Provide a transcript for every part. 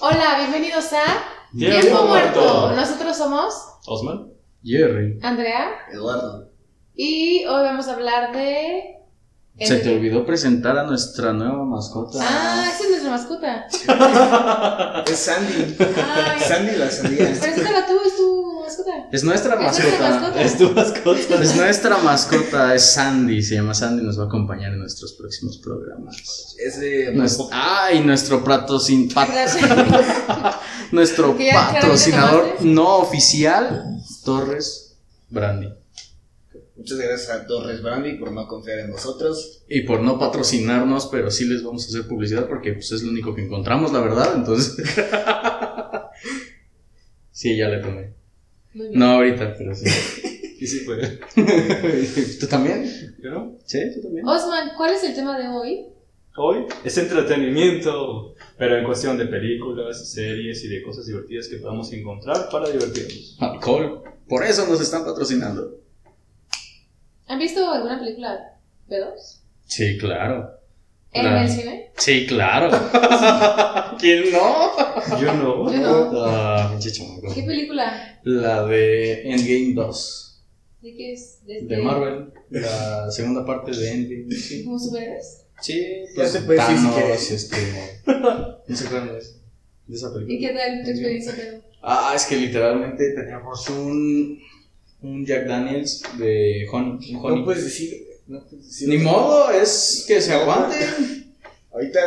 Hola, bienvenidos a Tiempo Tiempo Muerto. Muerto. Nosotros somos Osman. Jerry. Andrea Eduardo. y hoy vamos a hablar de. Se te olvidó presentar a nuestra nueva mascota. Ah, esa es nuestra mascota. Es Sandy. Ay, Sandy la sandía. preséntala tú, es tu mascota. Es nuestra Es nuestra mascota. Es tu mascota. Es nuestra mascota, es Sandy. Se llama Sandy, nos va a acompañar en nuestros próximos programas. Es de. Nues- Ay, nuestro patrocin- pat- nuestro patrocinador no oficial, Torres Brandy. Muchas gracias a Torres Brandy por no confiar en nosotros. Y por no patrocinarnos, pero sí les vamos a hacer publicidad porque pues, es lo único que encontramos, la verdad. Entonces. sí, ya le tomé. No ahorita, pero sí. Y sí fue. ¿Tú también? ¿Yo no? Sí, tú también. Osman, ¿cuál es el tema de hoy? Hoy es entretenimiento, pero en cuestión de películas, series y de cosas divertidas que podamos encontrar para divertirnos. Alcohol. Por eso nos están patrocinando. ¿Han visto alguna película pedos? Sí, claro. ¿En el cine? Sí, claro. ¿Quién no? Yo no. Yo no. Ah. ¿Qué película? La de Endgame 2. ¿De qué es? ¿De, De Marvel. La segunda parte de Endgame. Sí, ¿Como superhéroes? sí Ya pues, te puedes decir si Thanos, quieres. este. No se acuerdan de eso? De esa película. ¿Y qué tal tu experiencia? Ah, es que literalmente teníamos un. Un Jack Daniels de honey. No puedes decir. No decir Ni modo, es que se aguanten. Ahorita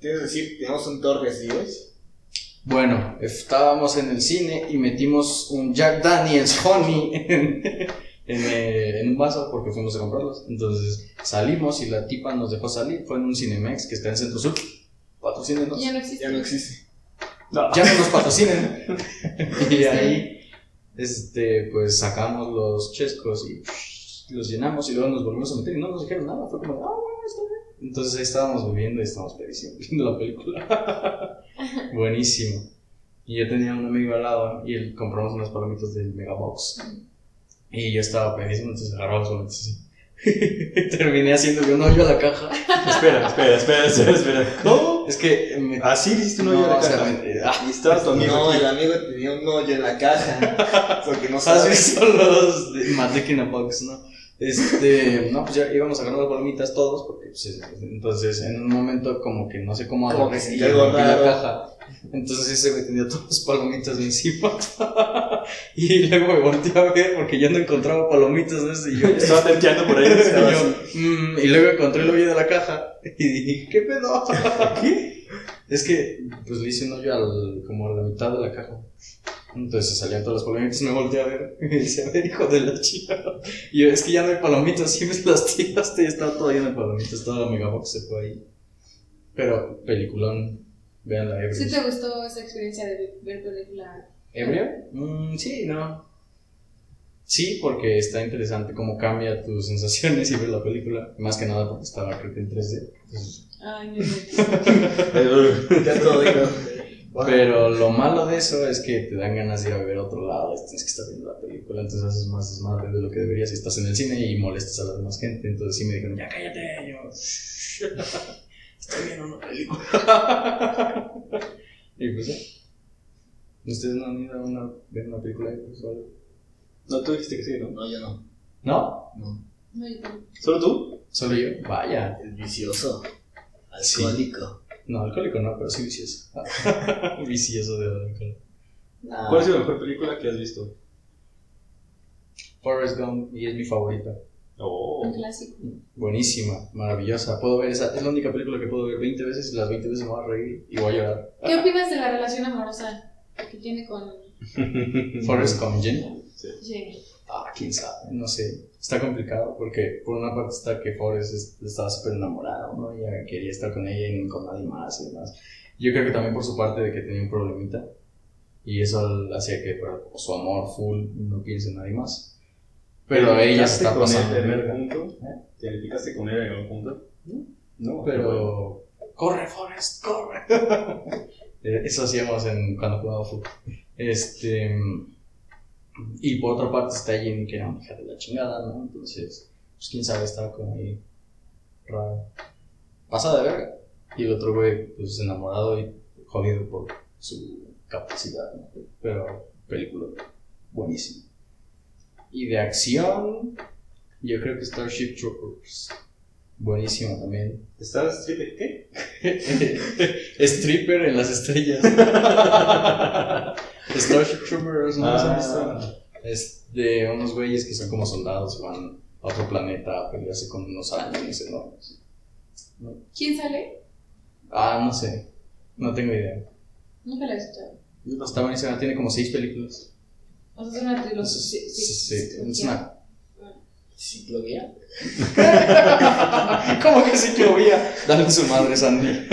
tienes que decir, tenemos un Torres Dios. Bueno, estábamos en el cine y metimos un Jack Daniels Honey en, en, eh, en un vaso porque fuimos a comprarlos. Entonces salimos y la tipa nos dejó salir. Fue en un Cinemex que está en Centro Sur. Patrocínenos. Ya no existe. Ya no existe. No. Ya no nos patrocinen. y ahí, este, pues sacamos los chescos y psh, los llenamos y luego nos volvimos a meter y no nos dijeron nada. Fue como, ah, bueno, está bien. Entonces ahí estábamos bebiendo y estábamos pedísimos viendo la película. Buenísimo. Y yo tenía un amigo al lado y él compramos unas palomitas del Megabox. Y yo estaba pedísimo, entonces agarraba las palomitas así. Terminé haciéndole un hoyo a la caja. Espera, espera, espera, espera, espera. ¿Cómo? Es que me. Así le hiciste un hoyo a la o sea, me- ah, Y estaba tu amigo. No, aquí. el amigo tenía un hoyo en la caja. Porque no ¿Has sabes. visto los de Matek in a Box, no? Este, no, pues ya íbamos a ganar las palomitas todos, porque pues, es- entonces en un momento como que no sé cómo Como que y se rompí la caja. Entonces ese güey tenía todas las palomitas encima. y luego me volteé a ver porque ya no encontraba palomitas ese y yo Estaba tenteando por ahí. y, yo. "Mm", y luego encontré el hoyo de la caja y dije, ¿qué pedo? ¿Qué? Es que pues le hice un hoyo al, como a la mitad de la caja. Entonces se salían todas las palomitas, me volteé a ver y me dice, a ver, hijo de la chica. Y yo, es que ya no hay palomitas, siempre las tiraste y estaba todo lleno de palomitas, toda la megabox se fue ahí. Pero, peliculón, vean la ebrio. ¿Sí te gustó esa experiencia de ver película? ¿Ebrio? Mm, sí, no. Sí, porque está interesante cómo cambia tus sensaciones y ver la película. Más que nada porque estaba creo que en 3D. Entonces, Ay, no inventes. Ya todo digo. Pero lo malo de eso es que te dan ganas de ir a ver a otro lado, y tienes que estar viendo la película, entonces haces más desmadre de lo que deberías si estás en el cine y molestas a la demás gente. Entonces sí me dijeron, ya cállate, yo, estoy viendo una película. y pues. ¿Ustedes no han ido a una, ver una película de eso o algo? No, tú dijiste que sí, ¿no? No, yo no. ¿No? No. No, yo tampoco. ¿Solo tú? ¿Solo yo? Vaya. Es vicioso. Sí. Alcohólico. No, alcohólico no, pero sí vicioso. vicioso de alcohol. No. ¿Cuál ha sido la mejor película que has visto? Forrest Gump y es mi favorita. Oh. Un clásico. Buenísima, maravillosa. Puedo ver esa. Es la única película que puedo ver 20 veces y las 20 veces me voy a reír y voy a llorar. ¿Qué opinas de la relación amorosa que tiene con Forrest con Jenny. Jenny? Ah, quién sabe, no sé. Está complicado porque por una parte está que Forrest es- estaba súper enamorado, ¿no? Y ya quería estar con ella y con nadie más y demás. Yo creo que también por su parte de que tenía un problemita y eso hacía que fuera como su amor full no piense en nadie más. Pero ella está con pasando él de en verga. algún punto? ¿Te identificaste con él en algún punto? No. Pero. ¡Corre, Forrest! ¡Corre! Eh, Eso hacíamos en, cuando jugábamos fútbol. Este. Y por otra parte está Jenny, que era una hija de la chingada, ¿no? Entonces, pues quién sabe, estaba como ahí. raro. Pasada de verga. Y el otro güey, pues enamorado y jodido por su capacidad, ¿no? Pero película buenísima. Y de acción, yo creo que Starship Troopers. Buenísimo también. ¿Estás stripper qué? Stripper en las estrellas. Starship Troopers, ¿no han visto? Es de unos güeyes que son como soldados, van a otro planeta a pelearse con unos aliens enormes. ¿Quién sale? Ah, no sé. No tengo idea. Nunca la he escuchado. Está buenísima, tiene como seis películas. O sea, es una trilogía. Sí, sí, sí, es una... ¿Ciclovía? ¿Cómo que ciclovía? Dale su madre, Sandy.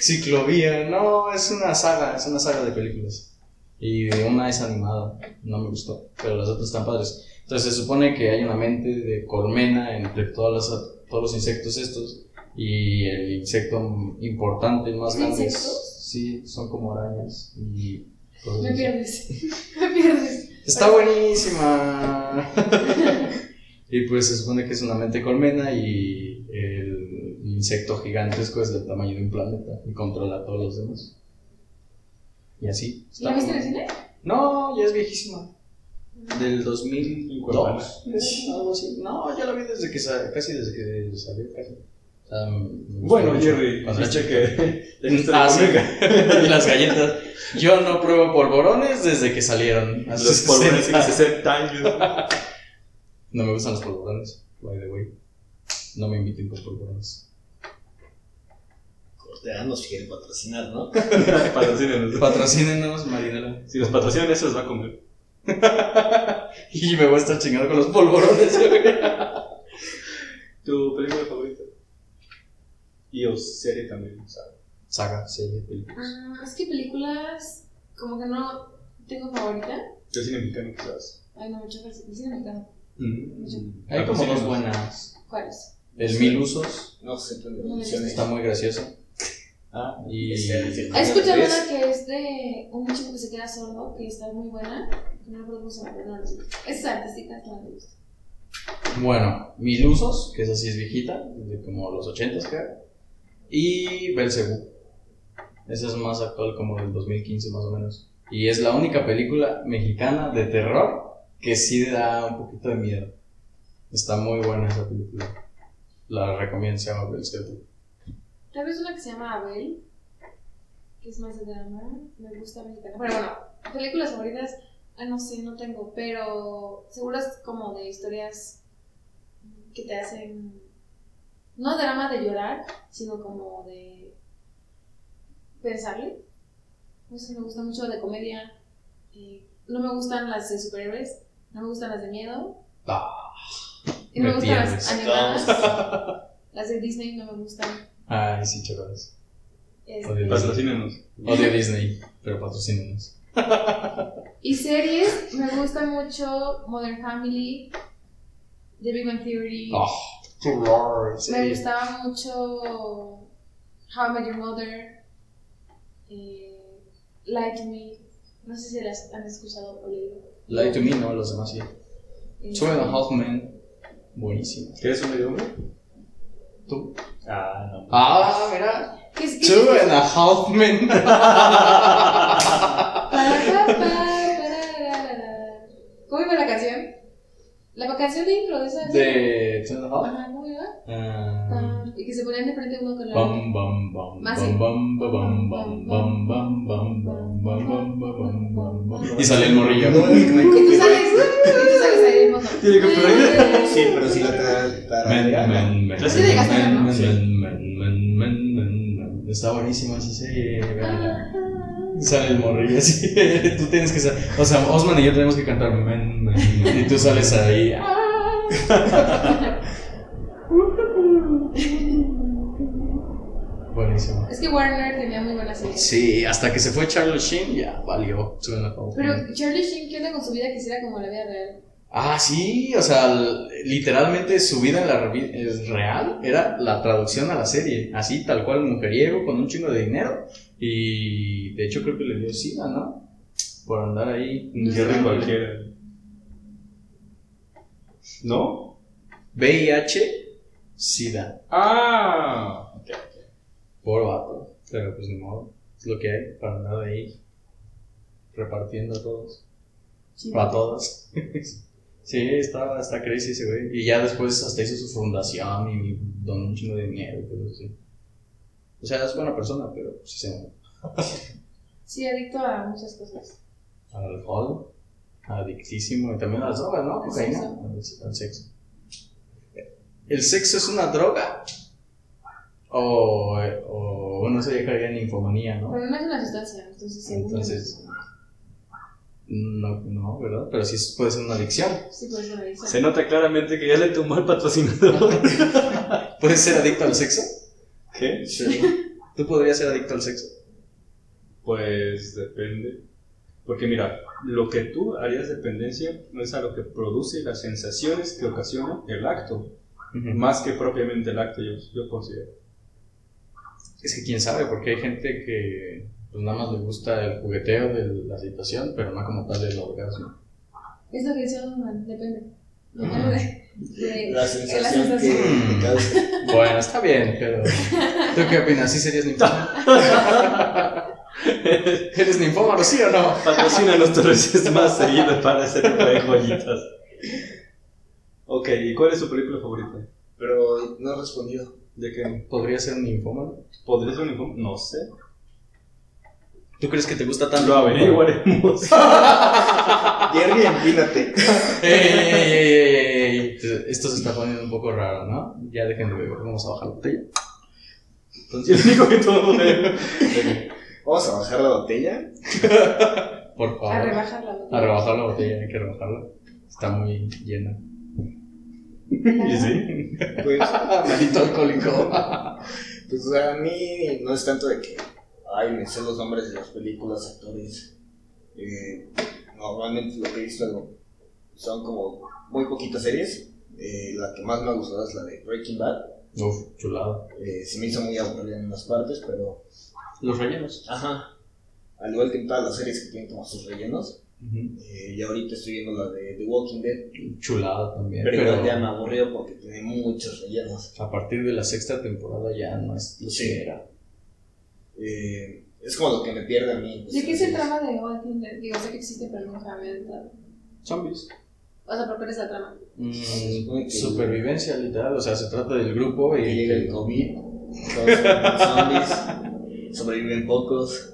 ciclovía, no, es una saga, es una saga de películas. Y una es animada, no me gustó, pero las otras están padres. Entonces se supone que hay una mente de colmena entre todas las, todos los insectos estos y el insecto importante, más ¿Son grande, insectos? sí, son como arañas y cosas Me pierdes. Me pierdes. Está buenísima. y pues se supone que es una mente colmena y el insecto gigantesco es del tamaño de un planeta y controla a todos los demás. Y así. está ¿La viste en el cine? No, ya es viejísima. Del En 2002. eh, Algo así. No, ya la vi desde que sa- casi desde que salió casi. Gustó Bueno, Jerry, chico. que Ah, sí. las galletas. Yo no pruebo polvorones desde que salieron. Hace Los polvorones 60. hace 60 años. No me gustan los polvorones, by the way. No me inviten con polvorones. Cortea nos quiere patrocinar, ¿no? Patrocínenos. Patrocínenos, Marinela. Si los patrocinan, eso los va a comer. Y me voy a estar chingando con los polvorones. ¿Tu película favorita? Y o serie también. Saga, serie, película. Ah, es que películas, como que no tengo favorita. Yo cine mexicano, quizás. Ay, no, mucho cine mexicano. Mm. Hay como dos buenas. ¿Cuáles? El Mil Usos No sé, pero No, mencioné. está muy gracioso. Ah, y. Este, He escuchado una que es de un chico que se queda sordo, que está muy buena. que No llama, pero no lo sé. Es artística, es la que me gusta. Bueno, Mil Usos, que esa sí es viejita, de como los 80 creo. Y Belzebú. Esa es más actual, como del 2015 más o menos. Y es la única película mexicana de terror que sí da un poquito de miedo. Está muy buena esa película. La recomiendo, se llama Belzebú. Tal vez una que se llama Abel, que es más de drama. Me gusta mexicana. Pero bueno, películas favoritas, ah, no sé, no tengo. Pero seguro es como de historias que te hacen. No drama de llorar, sino como de pensarle. No sé, me gusta mucho de comedia. eh, no me gustan las de superhéroes, no me gustan las de miedo. Ah, y no me, me gustan las animadas. las de Disney no me gustan. Ay, sí, chavales. Este, Odio Patrocínenos. Odio Disney, pero patrocínenos. Y series, me gusta mucho Modern Family, The Big Bang Theory. Oh, claro, sí. Me gustaba mucho How I Met Your Mother, eh, Lie to Me. No sé si las han escuchado o leído. Lie to Me, no, los demás sí. Eh, Two and a Half Men. Buenísimo. ¿Quieres un medio hombre? ¿Tú? Ah, no. Ah, mira. ¿Qué es- qué Two es- and a Half Men. Para, pa, pa, pararara. ¿Cómo iba la canción? La canción de intro de esa. De. Ah, Ah, y que se ponían de frente uno con la Bam, bam, bam, Más bam, sí. bam, bam, bam, bam, bam, bam, bam, bam, bam, bam, bam, bam, bam. Y sale el morrillo. Y tú copyright. sales, y tú sales ahí en fondo. Tiene copyright. Sí, pero sí la tra- Men, tra- men, men, Sí, de Gaspar, ¿no? men, men, men, men, men, men, men. Está buenísima esa serie, véanla. Sale el morrillo así. Tú tienes que sa- O sea, Osman y yo tenemos que cantar men, men, men, y tú sales ahí. Buenísimo. Es que Warner tenía muy buenas series. Sí, hasta que se fue Charlie Sheen, ya valió. Two and a Half Pero. Charlie Sheen, ¿qué onda con su vida? Quisiera como la vida real. Ah, sí, o sea, literalmente su vida en la real era la traducción a la serie. Así, tal cual, mujeriego, con un chingo de dinero. Y de hecho creo que le dio sida, ¿no? Por andar ahí. Jerry cualquiera. ¿No? VIH, sida. Ah. Por vato. Pero pues ni modo. lo que hay para andar ahí repartiendo a todos. Sí. Para todas. sí, está, está crazy ese güey. Y ya después hasta hizo su fundación y donó un chingo de dinero y cosas así. O sea, es buena persona, pero sí se Sí, adicto a muchas cosas. al alcohol, adictísimo y también a las drogas, ¿no? Cocaína, al, sexo. ¿El sexo es una droga? O, o bueno, eso ya caería en infomanía, ¿no? Pero no es una sustancia, entonces yo, Entonces- No, no, ¿verdad? Pero sí puede ser una adicción. Sí, puede ser una adicción. Se nota claramente que ya le tomó el patrocinador. ¿Puedes ser adicto al sexo? ¿Qué? ¿Tú podrías ser adicto al sexo? Pues depende. Porque mira, lo que tú harías dependencia no es a lo que produce las sensaciones que ocasiona el acto, más que propiamente el acto, yo, yo considero. Es que quién sabe, porque hay gente que pues nada más le gusta el jugueteo de la situación, pero no como tal el orgasmo. Es lo que man, depende. Depende de, de- La sensación la que sensación. que causa. Bueno, está bien, pero ¿tú qué opinas? ¿Sí serías ninfómano? ¿Eres ninfómano, sí o no? Patrocina nuestros veces más seguido para tipo de joyitas. Ok, ¿y cuál es su película favorita? Pero no he respondido. ¿De qué? ¿Podría ser ninfómano? ¿Podría ser un informe? No sé. ¿Tú crees que te gusta tanto? Lo averiguaremos. Jerry, empínate. ¡Ey, ey, ey, ey, ey! Esto se está poniendo un poco raro, ¿no? Ya dejen de beber, vamos a bajar la botella. Entonces, único que todo. Vamos a bajar la botella. Por A favor. rebajar la A rebajar la botella, hay que rebajarla. Está muy llena. ¿Y sí? Pues, Maldito alcohólico. pues a mí no es tanto de que, ay, me sé los nombres de las películas, actores. Eh, normalmente lo que he visto son como muy poquitas series. Eh, la que más me ha gustado es la de Breaking Bad. Uf, chulado. Eh, se me hizo muy aburrida en unas partes, pero Los rellenos. Ajá. Al igual que en todas las series que tienen como sus rellenos. Ujú. Eh, y ahorita estoy viendo la de The Walking Dead. Chulado también. Pero, Pero, ya me aburrió porque tiene muchos rellenos. a partir de la sexta temporada ya no es lo Sí. que era. Eh, es como lo que me pierde a mí. ¿De qué es el trama de Walking Dead? Digo, sé que existe, pero nunca me he entrado. Zombies. O sea, ¿por qué es la trama? Mm, que- supervivencia, literal. O sea, se trata del grupo y. Llega el COVID, todos zombies, sobreviven pocos.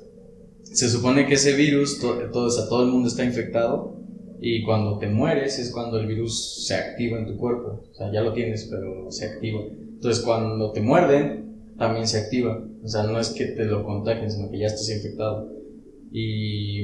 Se supone que ese virus, to- todo, o sea, todo el mundo está infectado. Y cuando te mueres es cuando el virus se activa en tu cuerpo. O sea, ya lo tienes, pero se activa. Entonces, cuando te muerden, también se activa. O sea, no es que te lo contagien, sino que ya estás infectado. Y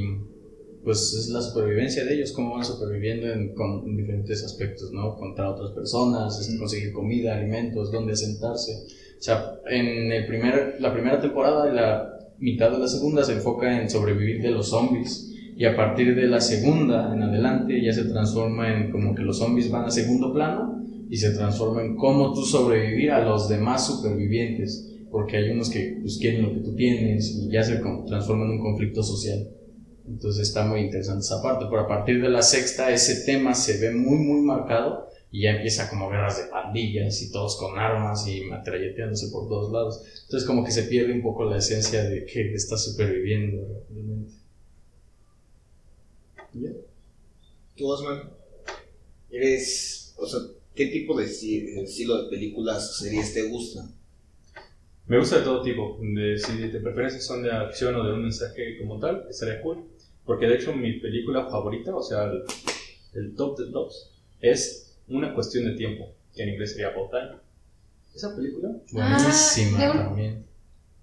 pues es la supervivencia de ellos, cómo van sobreviviendo en, con, en diferentes aspectos, ¿no? Contra otras personas, este, conseguir comida, alimentos, dónde asentarse. O sea, en el primer, la primera temporada y la mitad de la segunda se enfoca en sobrevivir de los zombies. Y a partir de la segunda en adelante ya se transforma en como que los zombies van a segundo plano y se transforma en cómo tú sobrevivir a los demás supervivientes. Porque hay unos que pues, quieren lo que tú tienes y ya se transforma en un conflicto social. Entonces está muy interesante esa parte. Pero a partir de la sexta ese tema se ve muy muy marcado y ya empieza como guerras de pandillas y todos con armas y matralleteándose por todos lados. Entonces como que se pierde un poco la esencia de que está superviviendo realmente. ¿Ya? Tú, Osman, eres. O sea, ¿qué tipo de esti- estilo de películas series te gustan? Me gusta de todo tipo. De, si de preferencias son de acción o de un mensaje como tal, estaría cool. Porque de hecho mi película favorita, o sea, el, el top de tops, es Una cuestión de tiempo, que en inglés sería About Time. Esa película, Buenísima Ah, de un- también.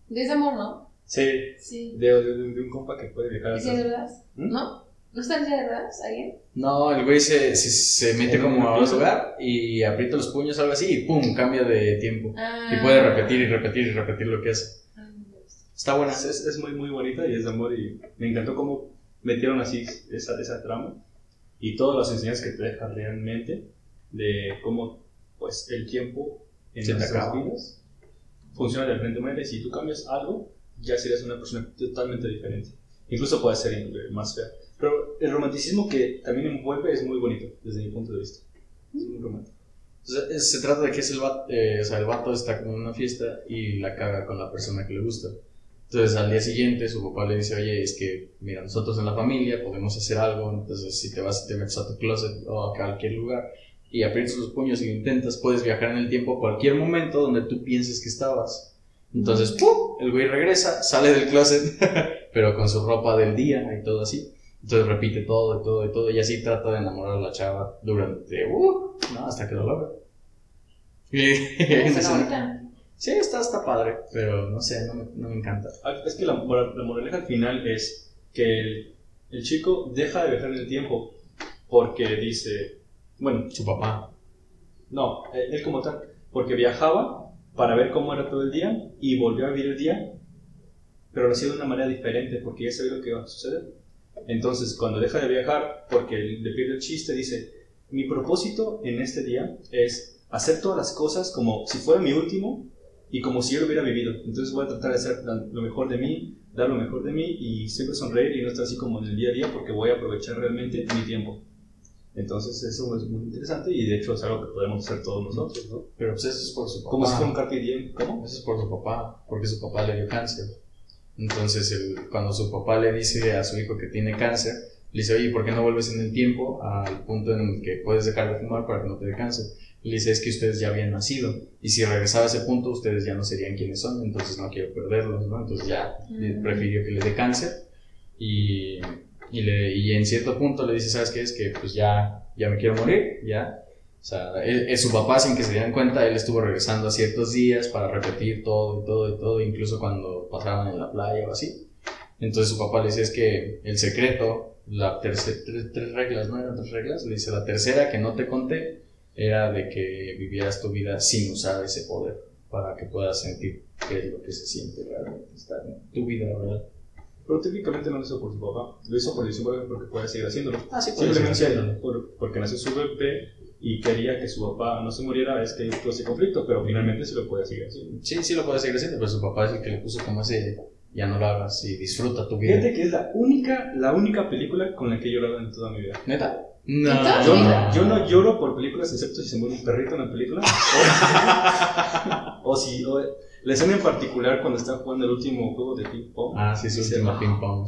De ese amor, ¿no? sí, Sí. de, de- de un compa que puede viajar ¿Es de atrás. verdad? ¿Mm? ¿No? ¿No está en silla de ruedas alguien? No, el güey se, se, se mete como a un piso. lugar y aprieta los puños algo así y pum, cambia de tiempo. Ah. Y puede repetir y repetir y repetir lo que hace. Ah. Está buena. Es, es, muy, muy bonita y es de amor y me encantó cómo metieron así esa, esa trama y todas las enseñanzas que te deja realmente de cómo pues el tiempo en Se nuestras vidas funciona de diferente manera y si tú cambias algo ya serías una persona totalmente diferente. Incluso puede ser más fea. Pero el romanticismo que también envuelve es muy bonito desde mi punto de vista. Es muy romántico. Entonces, es- se trata de que es el vato, o sea, el vato está como en una fiesta y la caga con la persona que le gusta. Entonces al día siguiente su papá le dice, oye, es que, mira, nosotros en la familia podemos hacer algo, entonces si te vas y te metes a tu closet o a cualquier lugar y aprietas los puños y lo intentas, puedes viajar en el tiempo a cualquier momento donde tú pienses que estabas. Entonces, ¡pum! El güey regresa, sale del closet, pero con su ropa del día y todo así. Entonces repite todo y todo y todo y así trata de enamorar a la chava durante, uh, no, hasta que lo logra. Sí, está, está padre, pero no sé, no me, no me encanta. Ah, Es que la, la moraleja al final es que el, el chico deja de viajar en el tiempo porque dice, bueno, Su papá. no, él, él como tal, porque viajaba para ver cómo era todo el día y volvió a vivir el día, pero lo hacía de una manera diferente porque ya sabía lo que iba a suceder. Entonces, cuando deja de viajar porque le pierde el chiste, dice, mi propósito en este día es hacer todas las cosas como si fuera mi último y como si yo lo hubiera vivido. Entonces voy a tratar de hacer lo mejor de mí, dar lo mejor de mí y siempre sonreír y no estar así como en el día a día porque voy a aprovechar realmente mi tiempo. Entonces eso es muy interesante y de hecho es algo que podemos hacer todos nosotros, ¿no? Pero pues eso es por su papá. Como si fuera un carpe diem, ¿cómo? Eso es por su papá, porque su papá le dio cáncer. Entonces, el- cuando su papá le dice a su hijo que tiene cáncer, le dice, oye, ¿por qué no vuelves en el tiempo al punto en el que puedes dejar de fumar para que no te dé cáncer? Le dice, es que ustedes ya habían nacido, y si regresaba a ese punto, ustedes ya no serían quienes son, entonces no quiero perderlos, ¿no? Entonces ya Mm. prefirió que le dé cáncer, y, y, le, y en cierto punto le dice, ¿sabes qué? Es que pues ya, ya me quiero morir, ya, o sea, es, es su papá, sin que se dieran cuenta, él estuvo regresando a ciertos días para repetir todo y todo y todo, incluso cuando pasaban en la playa o así. Entonces su papá le dice, es que el secreto, la terce- tres, tres reglas, ¿no eran tres reglas? Le dice, la tercera que no te conté era de que vivieras tu vida sin usar ese poder, para que puedas sentir qué es lo que se siente realmente estar en tu vida real. Pero técnicamente no lo hizo por su papá, lo hizo por propia porque puede seguir haciéndolo. Ah, sí, Simplemente por- porque nació su bebé y quería que su papá no se muriera, es que tuvo ese conflicto, pero finalmente sí lo puede seguir haciendo. Sí, sí lo puede seguir haciendo, pero su papá es el que le puso como ese, ya no lo hagas y disfruta tu vida. Fíjate que es la única, la única película con la que he llorado en toda mi vida. ¿Neta? ¿En toda Yo, tu no- yo no lloro por películas excepto si se muere un perrito en la película. O, o si o la escena en particular cuando está jugando el último juego de ping pong. Ah, sí, su "Ah". ping pong.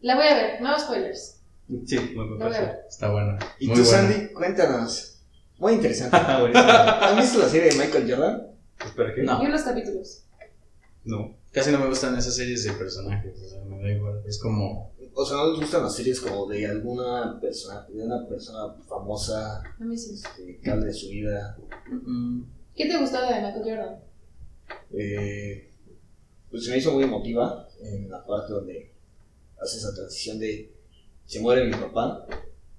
La voy a ver, no spoilers. Sí, parece. ver. Está buena. Y Muy tú, buena. Sandy, cuéntanos. Muy interesante. ¿Has visto la serie de Michael Jordan? Espera, ¿qué? No. Y unos capítulos. No. Casi no me gustan esas series de personajes, o sea, me da igual. Es como. O sea, ¿no les gustan las series como de alguna persona, de una persona famosa, A mí sí. este, que de su vida? mm, ¿Qué te gustó de Michael Jordan? Eh, pues se me hizo muy emotiva en la parte donde hace esa transición de se muere mi papá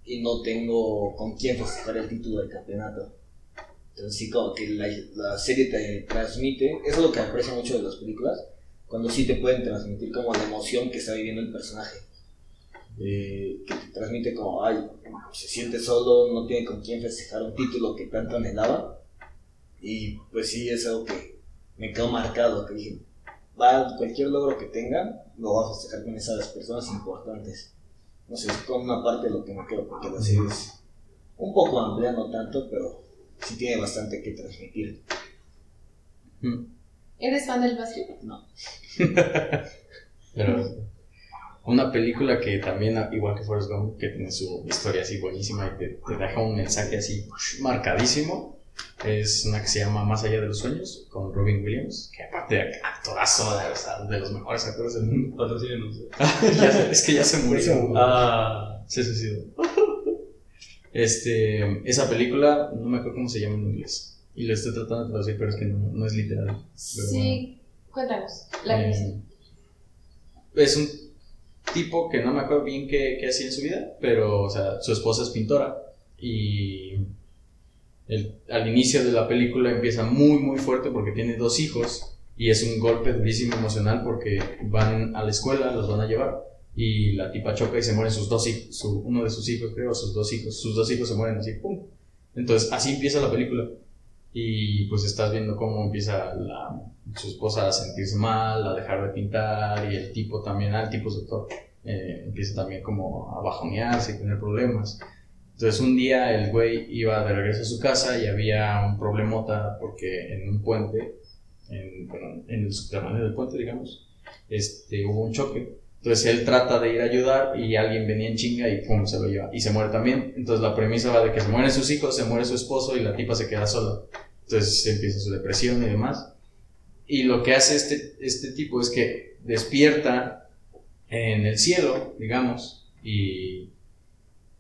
y no tengo con quién festejar el título del campeonato. Entonces sí como que la, la serie te transmite, eso es lo que aprecio mucho de las películas, cuando sí te pueden transmitir como la emoción que está viviendo el personaje. Eh, que te transmite como, ay, se siente solo, no tiene con quién festejar un título que tanto anhelaba. Y pues sí, es algo que me quedó marcado, que dije, va, cualquier logro que tenga, lo va a festejar con esas personas importantes. No sé, es con una parte de lo que me quedo, porque la serie es un poco amplia, no tanto, pero sí tiene bastante que transmitir. mm, ¿Eres fan del básquet? Pero. Una película que también, igual que Forrest Gump, que tiene su historia así buenísima y te, te deja un mensaje así marcadísimo, es una que se llama Más allá de los sueños, con Robin Williams, que aparte de actorazo, o sea, de los mejores actores del mundo. Patrocínenos. Ya se- es que ya se murió. Ah. Se suicidó. Este, esa película, no me acuerdo cómo se llama en inglés. Y lo estoy tratando de traducir, pero es que no, no es literal. Sí. Cuéntanos. La Eh, es un tipo que no me acuerdo bien qué, qué hacía en su vida, pero, o sea, su esposa es pintora. Y el- al inicio de la película empieza muy, muy fuerte porque tiene dos hijos. Y es un golpe durísimo emocional porque van a la escuela, los van a llevar. Y la tipa choca y se mueren sus dos hijos, su- uno de sus hijos, creo, sus dos hijos. Sus dos hijos se mueren así, ¡pum! Entonces, así empieza la película. Y pues estás viendo cómo empieza la, su esposa a sentirse mal, a dejar de pintar, y el tipo también, ah, el tipo es doctor, eh, empieza también como a bajonearse y tener problemas. Entonces un día el güey iba de regreso a su casa y había un problemota porque en un puente, en, el subterráneo del puente, digamos, este, hubo un choque. Entonces él trata de ir a ayudar y alguien venía en chinga y pum, se lo lleva. Y se muere también. Entonces la premisa va de que se mueren sus hijos, se muere su esposo y la tipa se queda sola. Entonces empieza su depresión y demás. Y lo que hace este, este tipo es que despierta en el cielo, digamos, y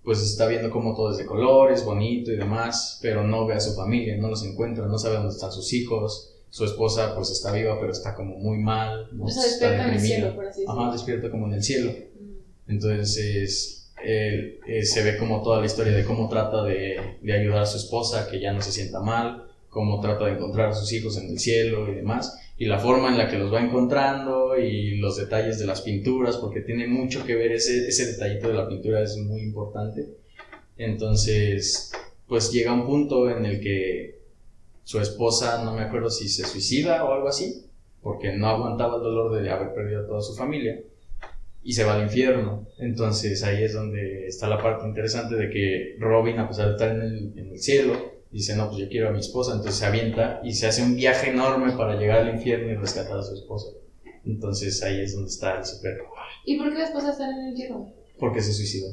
pues está viendo cómo todo es de colores, bonito y demás, pero no ve a su familia, no los encuentra, no sabe dónde están sus hijos, su esposa pues está viva pero está como muy mal, O sea, está despierta en el cielo, por así decirlo. Ajá, despierta como en el cielo. Mm. Entonces él, eh, se ve como toda la historia de cómo trata de, de ayudar a su esposa, que ya no se sienta mal, cómo trata de encontrar a sus hijos en el cielo y demás, y la forma en la que los va encontrando y los detalles de las pinturas, porque tiene mucho que ver, ese, ese detallito de la pintura es muy importante. Entonces, pues llega un punto en el que su esposa, no me acuerdo si se suicida o algo así, porque no aguantaba el dolor de haber perdido a toda su familia y se va al infierno. Entonces ahí es donde está la parte interesante de que Robin, a pesar de estar en el, en el cielo, dice, no, pues yo quiero a mi esposa, entonces se avienta y se hace un viaje enorme para llegar al infierno y rescatar a su esposa. Entonces ahí es donde está el super... ¿Y por qué las esposas están en el infierno? Porque se suicidó.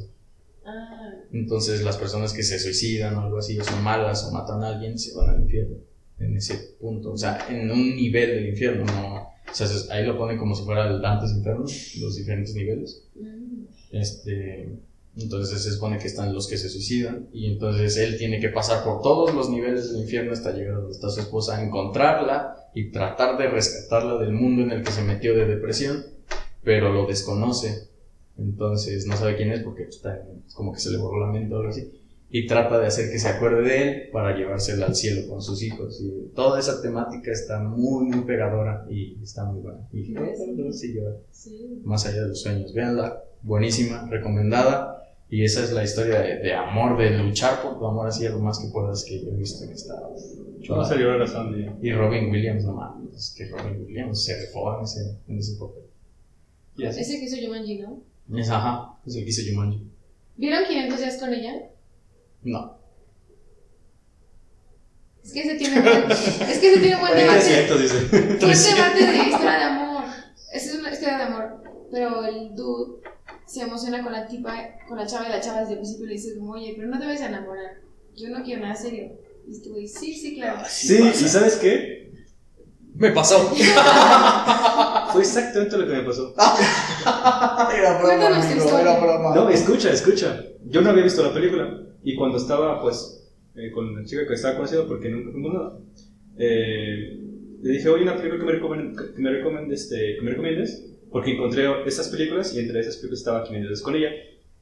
Ah, Entonces las personas que se suicidan o algo así, o son malas o matan a alguien, se van al infierno. En ese punto. O sea, en un nivel del infierno, no... O sea, ahí lo ponen como si fuera el Dantes Inferno, los diferentes niveles. mm. Este, entonces se supone que están los que se suicidan y entonces él tiene que pasar por todos los niveles del infierno hasta llegar a donde está su esposa, a encontrarla y tratar de rescatarla del mundo en el que se metió de depresión, pero lo desconoce. Entonces no sabe quién es porque está, es como que se le borró la mente o algo así. Y trata de hacer que se acuerde de él para llevársela al cielo con sus hijos. Y toda esa temática está muy, muy pegadora y está muy buena. Y sí, Sí. más allá de los sueños. Véanla, buenísima, recomendada. Y esa es la historia de, de amor, de luchar por tu amor así a lo más que puedas que yo he visto que está No chula. Sandy. Y Robin Williams, no mames, es que Robin Williams se rifó en ese, en ese papel. Y así. Ese que hizo Jumanji, ¿no? Es, ajá, es el que hizo Jumanji. ¿Vieron 500 días con ella? No. Es que ese tiene buen, es que ese tiene buen Es debate. cierto, dice. Buen debate de historia de amor. Esa es una historia de amor. Pero el dude se emociona con la tipa, con la chava y la chava desde el principio le dice como, oye, pero no te vayas a enamorar. Yo no quiero nada serio. Y este güey, sí, sí, claro. Sí, ¿y sabes qué? Me pasó. Fue exactamente lo que me pasó. Era broma, amigo, era broma. No, escucha, escucha. Yo no había visto la película y cuando estaba, pues, eh, con la chica que estaba conociendo, porque nunca fuimos nada, eh, le dije, oye, una película que me, recomiendes, que, me recomiendes, este, que me recomiendes, porque encontré esas películas y entre esas películas estaba 500 días con ella.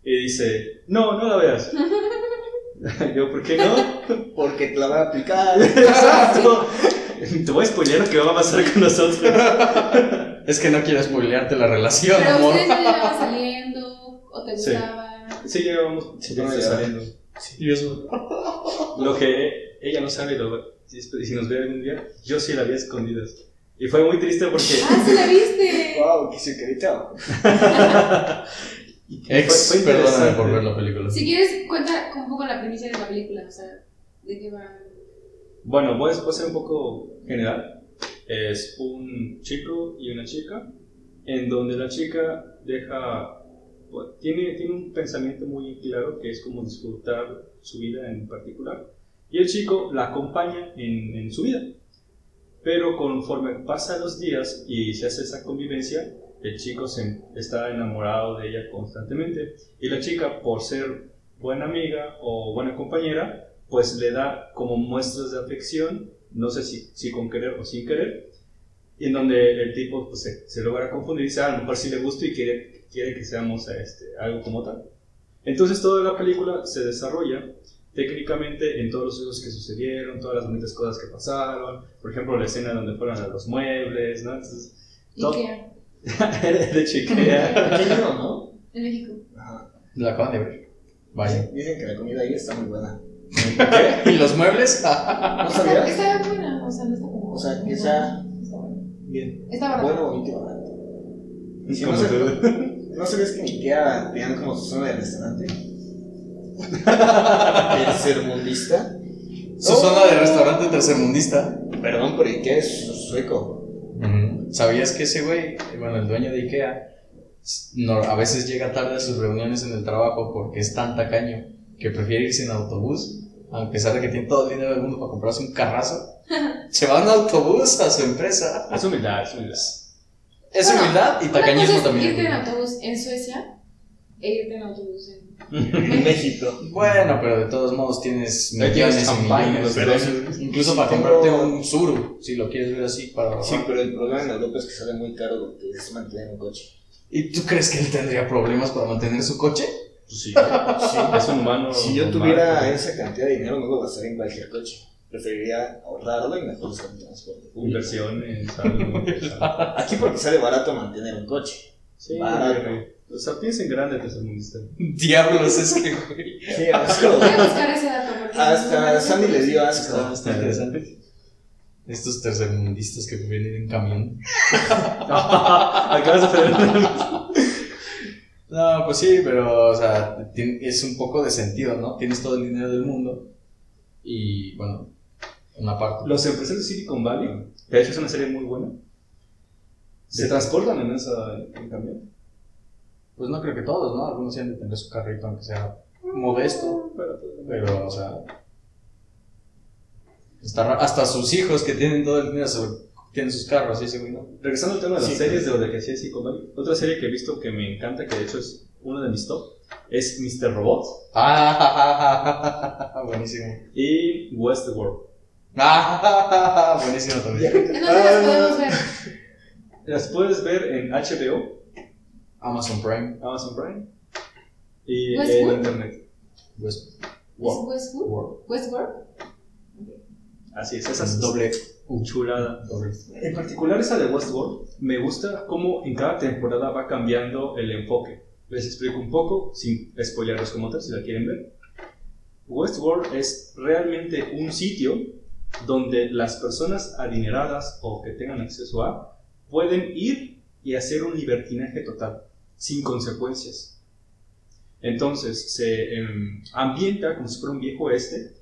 Y dice, no, no la veas. Yo, ¿por qué no? Porque te la van a aplicar. Exacto. Te voy a spoilear lo que va a pasar con nosotros. Es que no quiero spoilearte la relación, Pero amor. ustedes ya llevaban saliendo o te Sí. gustaba. Sí, llevamos Sí, saliendo. Y eso. Lo que ella no sabe, lo, si, si nos ve algún día, yo sí la vi a escondidas. Y fue muy triste porque. ¡Ah, sí la viste! wow, qué secreto. Ex, Fue- fue perdóname por ver la película. Si quieres, cuenta un poco la primicia de la película, o sea, de qué va. Bueno, voy a, voy a ser un poco general. Es un chico y una chica, en donde la chica deja. bueno, Tiene, tiene un pensamiento muy claro que es como disfrutar su vida en particular. Y el chico la acompaña en, en su vida. Pero conforme pasan los días y se hace esa convivencia, el chico se, está enamorado de ella constantemente. Y la chica, por ser buena amiga o buena compañera, pues le da como muestras de afección, no sé si, si con querer o sin querer, y en donde el tipo pues, se, se logra confundir y dice, ah, a lo mejor sí le gusta y quiere, quiere que seamos este, algo como tal. Entonces toda la película se desarrolla técnicamente en todos los hechos que sucedieron, todas las bonitas cosas que pasaron, por ejemplo la escena donde fueron a los muebles, ¿no? Entonces, todo- Ikea, de chiquea. Pequeño, ¿no? en México. Ajá. La acaban de ver. Vaya. Dicen que la comida ahí está muy buena. ¿Y los muebles? ¿No Está, sabías? está buena, o sea, no está como. O sea, que Está. Bien. Está barata. Bueno, bonito y barato. Sí, Como no, tú. ¿No sabías que en Ikea tenían como su zona de restaurante? Tercermundista. Su zona de restaurante tercermundista. Perdón, pero Ikea es sueco. Ujú. ¿Sabías que ese güey, bueno, el dueño de Ikea, no, a veces llega tarde a sus reuniones en el trabajo porque es tan tacaño que prefiere irse en autobús, a pesar de que tiene todo el dinero del mundo para comprarse un carrazo? Se va en autobús a su empresa. Es humildad, es humildad. Es Bueno, humildad y Una cosa tacañismo es también. irte en autobús en Suecia e irte en autobús en. En México. Bueno, pero de todos modos tienes millones dólares. Incluso Sí, para comprarte un Suru, si lo quieres ver así, para Sí, pero el problema en Europa es que sale muy caro lo que es mantener un coche. ¿Y tú crees que él tendría problemas para mantener su coche? Pues sí, es un humano. Si yo tuviera esa cantidad de dinero, no lo gastaría en cualquier coche. Preferiría ahorrarlo y mejor usar el transporte público. Inversiones, algo. Aquí porque sale barato mantener un coche. Sí, Barato. O sea, piensa en grande tercermundista. Diablos, es que, güey. Sí, asco. Voy a buscar ese dato porque. Hasta Sandy le dio asco. Está, está interesante. Estos tercermundistas que vienen en camión. Acabas de frenar. No, pues sí, pero, o sea, tien- es un poco de sentido, ¿no? Tienes todo el dinero del mundo y, bueno, una parte. Los empresarios de Silicon Valley, que de hecho es una serie muy buena, se Sí. transportan en esa en camión. Pues no creo que todos, ¿no? Algunos sí han de tener su carrito, aunque sea modesto. Pero, Pero, o sea. está hasta sus hijos que tienen todo el dinero se- tienen sus carros, ese güey, ¿no? Regresando al tema de las Sí. series de lo de que hacía Silicon Valley, otra serie que he visto que me encanta, que de hecho es uno de mis top, es Mr. Robot Ah, buenísimo. y Westworld. Ah, buenísimo también. ¿En dónde las podemos ver? Las puedes ver en HBO, Amazon Prime. Amazon Prime y en Westworld? Internet. West- ¿Es Westwood? World. ¿Westworld? Así es, esa es Doble. chulada. Doble. En particular esa de Westworld, me gusta cómo en cada temporada va cambiando el enfoque. Les explico un poco, sin spoilerlos como tal, si la quieren ver. Westworld es realmente un sitio donde las personas adineradas o que tengan acceso a pueden ir y hacer un libertinaje total, sin consecuencias. Entonces se em, ambienta como si fuera un viejo oeste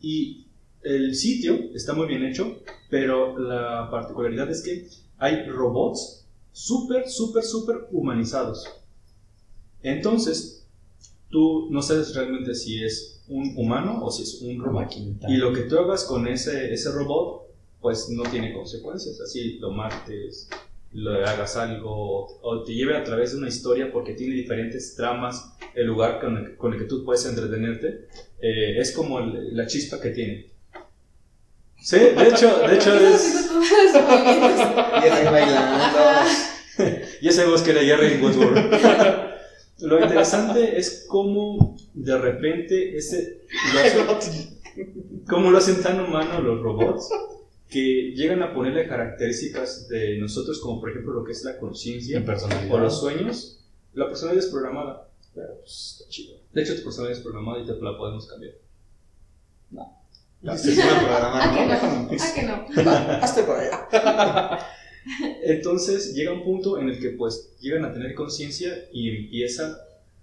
y el sitio está muy bien hecho, pero la particularidad es que hay robots súper, súper, súper humanizados. Entonces, tú no sabes realmente si es un humano o si es un robot. maquinita. Y lo que tú hagas con ese, ese robot, pues no tiene consecuencias. Así lo mates, le hagas algo, o te lleve a través de una historia porque tiene diferentes tramas, el lugar con el, con el que tú puedes entretenerte, eh, es como el- la chispa que tiene. Sí, de hecho, de hecho es... Y ahí bailando. Ya sabemos que era Jerry en Westworld. Lo interesante es cómo de repente ese, lo hacen, cómo lo hacen tan humano los robots que llegan a ponerle características de nosotros, como por ejemplo lo que es la conciencia o los sueños. La personalidad es programada, pero pues está chido. De hecho, tu personalidad es programada y te la podemos cambiar. Se pone a programar, Ah, que ¿no? no. Ah, que no. Hazte por allá. Entonces llega un punto en el que pues llegan a tener conciencia y empiezan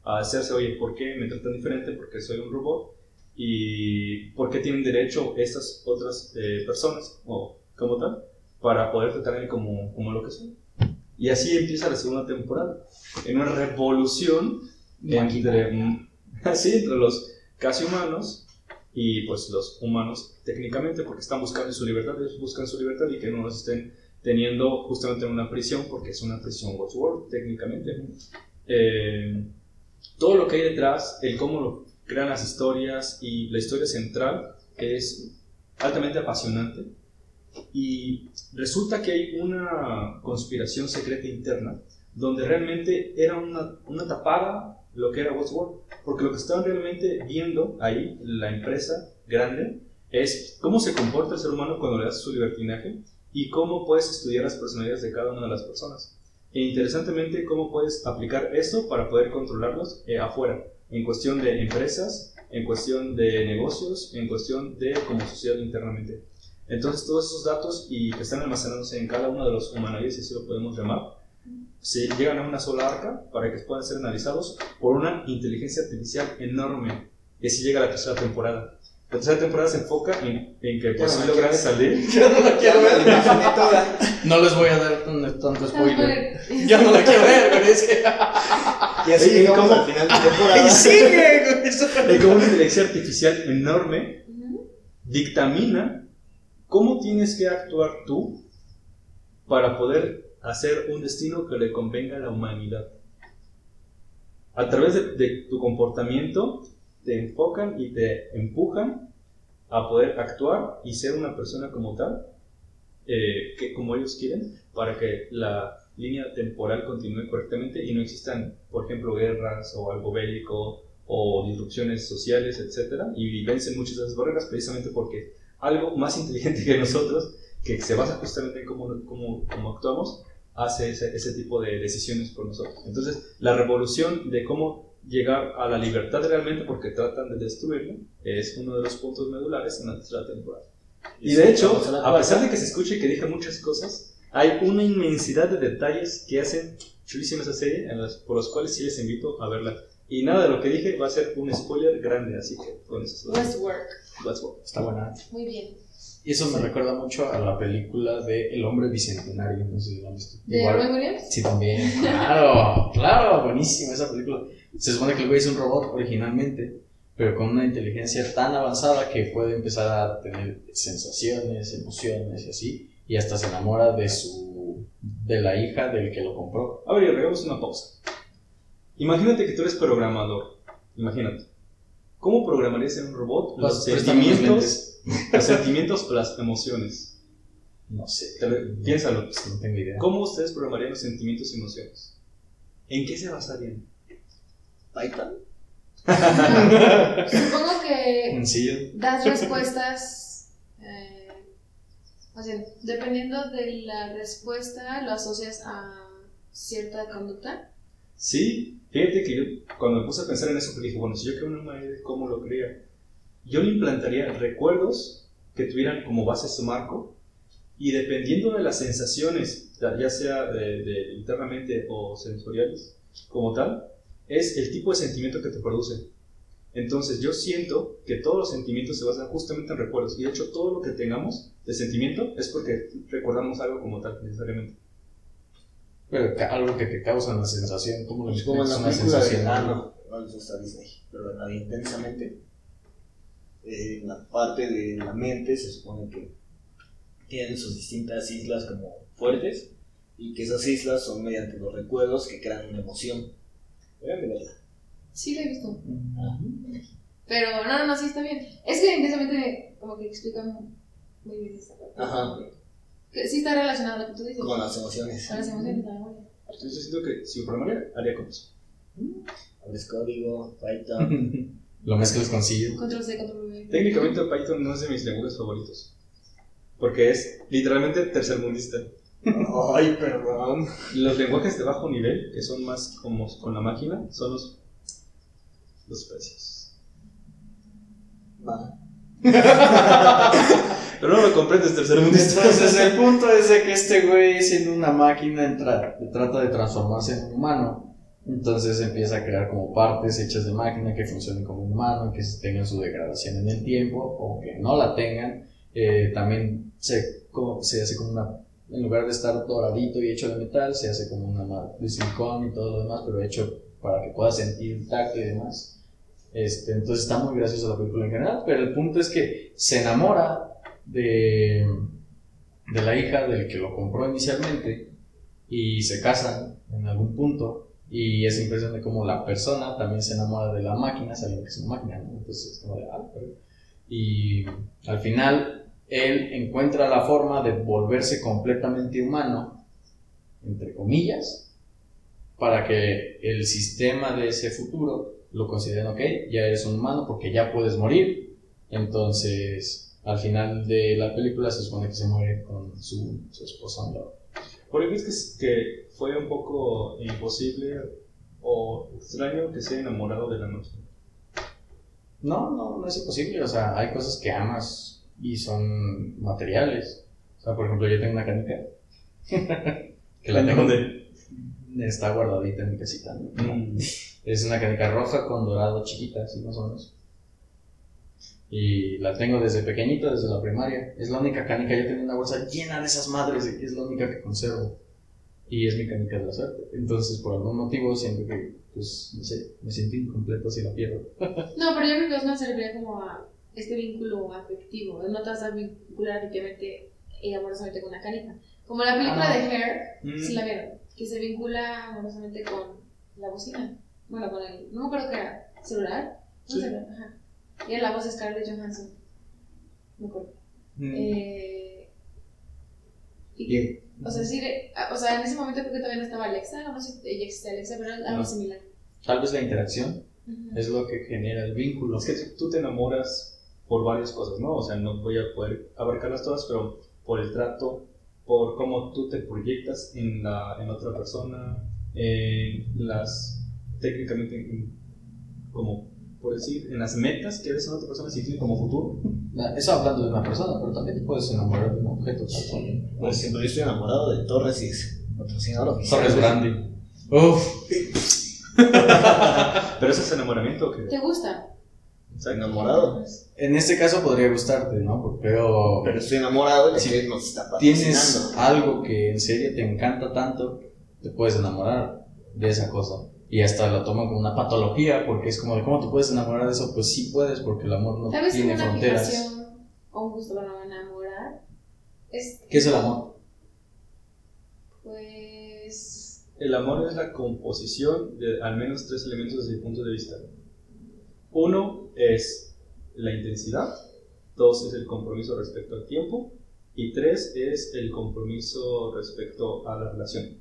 a hacerse, oye, ¿por qué me tratan diferente? Porque soy un robot. ¿Y por qué tienen derecho estas otras eh, personas, o como tal, para poder tratarme como, como lo que soy? Y así empieza la segunda temporada, en una revolución entre, así, entre los casi humanos y pues los humanos técnicamente, porque están buscando su libertad, ellos buscan su libertad y que no los estén teniendo justamente en una prisión, porque es una prisión World técnicamente. Eh, todo lo que hay detrás, el cómo lo crean las historias y la historia central es altamente apasionante. Y resulta que hay una conspiración secreta interna donde realmente era una, una tapada lo que era Westworld, porque lo que estaban realmente viendo ahí, la empresa grande, es cómo se comporta el ser humano cuando le das su libertinaje y cómo puedes estudiar las personalidades de cada una de las personas. E interesantemente, cómo puedes aplicar esto para poder controlarlos eh, afuera, en cuestión de empresas, en cuestión de negocios, en cuestión de como sociedad internamente. Entonces, todos esos datos y que están almacenándose en cada uno de los humanoides, si así lo podemos llamar, se llegan a una sola arca para que puedan ser analizados por una inteligencia artificial enorme. Y así llega la tercera temporada. La tercera temporada se enfoca en, en que pues Ya sí no logran quiero salir. Yo no la imaginé toda. No les voy a dar tan- tanto spoiler. Yo no la quiero ver, pero es que. Y así llegamos ¿cómo? al final de temporada. ¡Ay, sigue! güey! Hay como una inteligencia artificial enorme dictamina cómo tienes que actuar tú para poder hacer un destino que le convenga a la humanidad. A través de, de tu comportamiento te enfocan y te empujan a poder actuar y ser una persona como tal, eh, que, como ellos quieren, para que la línea temporal continúe correctamente y no existan, por ejemplo, guerras o algo bélico o disrupciones sociales, etc. Y vencen muchas de esas barreras precisamente porque algo más inteligente que nosotros, que se basa justamente en cómo, cómo, cómo actuamos, hace ese, ese tipo de decisiones por nosotros. Entonces, la revolución de cómo llegar a la libertad realmente, porque tratan de destruirlo, es uno de los puntos medulares en la tercera temporada. Y de hecho, a pesar de que se escuche que dije muchas cosas, hay una inmensidad de detalles que hacen chulísima esa serie, en las- por los cuales sí les invito a verla. Y nada de lo que dije va a ser un spoiler grande, así que con eso Westwork. Let's go. Está buena. Muy bien. Y eso me recuerda mucho a la película de El hombre bicentenario. No sé si la han visto. ¿De Igual- Williams? Sí, también. Claro, claro, buenísima esa película. Se supone que el güey es un robot originalmente, pero con una inteligencia tan avanzada que puede empezar a tener sensaciones, emociones y así, y hasta se enamora de su de la hija del que lo compró. A ver, hagamos una pausa. Imagínate que tú eres programador. Imagínate. ¿Cómo programarías en un robot los Pues, sentimientos, los sentimientos o las emociones? No sé. Piénsalo. No tengo idea. ¿Cómo ustedes programarían los sentimientos y emociones? ¿En qué se basarían? Python. Supongo que Sencillo. das respuestas. eh, o sea, dependiendo de la respuesta, lo asocias a cierta conducta. Sí, fíjate que yo cuando me puse a pensar en eso, que dije, bueno, si yo creo una manera de cómo lo crea, yo le implantaría recuerdos que tuvieran como base su marco y dependiendo de las sensaciones, ya sea de, de internamente o sensoriales, como tal, es el tipo de sentimiento que te produce. Entonces yo siento que todos los sentimientos se basan justamente en recuerdos y de hecho todo lo que tengamos de sentimiento es porque recordamos algo como tal necesariamente. Pero algo que te causa una sensación, ¿cómo lo como en la? Una película de. sensación. Ah, no, no les gusta Disney. Pero la de intensamente. eh, en la parte de la mente se supone que tienen sus distintas islas como fuertes. Y que esas islas son mediante los recuerdos que crean una emoción. Sí, lo he visto. Ujú. Pero no, no, no, sí está bien. Es que intensamente como que explican muy bien esta parte. Ajá. Que sí está relacionado a lo que tú dices. Con las emociones. Con las emociones, la memoria. Entonces yo siento que si lo programaría, haría con eso. Abres código, Python. Lo mezclas con C. Control C, control V. Técnicamente Python no es de mis lenguajes favoritos. Porque es literalmente tercermundista. Ay, perdón. Los lenguajes de bajo nivel, que son más como con la máquina, son los, los precios. Va. Pero no lo comprendes tercermundista. Entonces el punto es de que este güey siendo una máquina entra- trata de transformarse en un humano. Entonces empieza a crear como partes hechas de máquina que funcionen como un humano, que tengan su degradación en el tiempo o que no la tengan. Eh, también se, como- se hace como una, en lugar de estar doradito y hecho de metal, se hace como una ma- de silicón y todo lo demás, pero hecho para que pueda sentir tacto y demás. Este, entonces está muy graciosa la película en general, pero el punto es que se enamora de, de la hija del que lo compró inicialmente y se casan en algún punto y es impresión de cómo la persona también se enamora de la máquina sabiendo que es una máquina, ¿no? entonces es como de, ah, pero- y al final él encuentra la forma de volverse completamente humano, entre comillas, para que el sistema de ese futuro lo consideren, ok, ya eres un humano porque ya puedes morir, entonces al final de la película se supone que se muere con su, su esposa a un lado. ¿Por qué es- que fue un poco imposible o extraño que se haya enamorado de la noche? No, no, no es imposible. O sea, hay cosas que amas y son materiales. O sea, por ejemplo, yo tengo una canica. que la ¿En tengo. dónde? Está guardadita en mi casita. ¿no? Mm. Es una canica roja con dorado chiquita, así más o menos. Y la tengo desde pequeñito, desde la primaria. Es la única canica. Yo tenía una bolsa llena de esas madres y es la única que conservo. Y es mi canica de la suerte. Entonces, por algún motivo, siento que, pues, no sé, me siento incompleto si la pierdo. No, pero yo creo que es más se refiere como a este vínculo afectivo. No te vas a vincular efectivamente y amorosamente con una canica. Como la película Ah. de Hair, Mm. si la vieron, que se vincula amorosamente con la bocina. Bueno, con el. No me acuerdo qué era. ¿Celular? No Sí. celular, ajá. Y era la voz de Scarlett Johansson. Me acuerdo. Mm. Eh, y que, o sea, sí, de- o sea, en ese momento creo que todavía no estaba Alexa, no sé si ya existe Alexa, pero era algo No. similar. Tal vez la interacción es lo que genera el vínculo. Es que tú te enamoras por varias cosas, ¿no? O sea, no voy a poder abarcarlas todas, pero por el trato, por cómo tú te proyectas en la, en otra persona, en las, técnicamente, en- como, por decir, en las metas que ves en otra persona si tiene como futuro. Eso hablando de una persona, pero también te puedes enamorar de un objeto. cual. Por ejemplo, yo estoy enamorado de Torres y es patrocinador oficial. Torres Brandy. Uf. Pero eso es enamoramiento que... ¿Te gusta? Estoy enamorado. En este caso podría gustarte, ¿no? Pero Pero estoy enamorado Sí. que nos está tienes algo que en serio te encanta tanto, te puedes enamorar de esa cosa. Y hasta lo toman como una patología, porque es como de cómo te puedes enamorar de eso. Pues sí puedes, porque el amor no como tiene una fronteras. o un gusto para enamorar. Es, ¿Qué es el amor? pues. El amor es la composición de al menos tres elementos desde mi punto de vista. Uno es la intensidad, dos es el compromiso respecto al tiempo y tres es el compromiso respecto a la relación.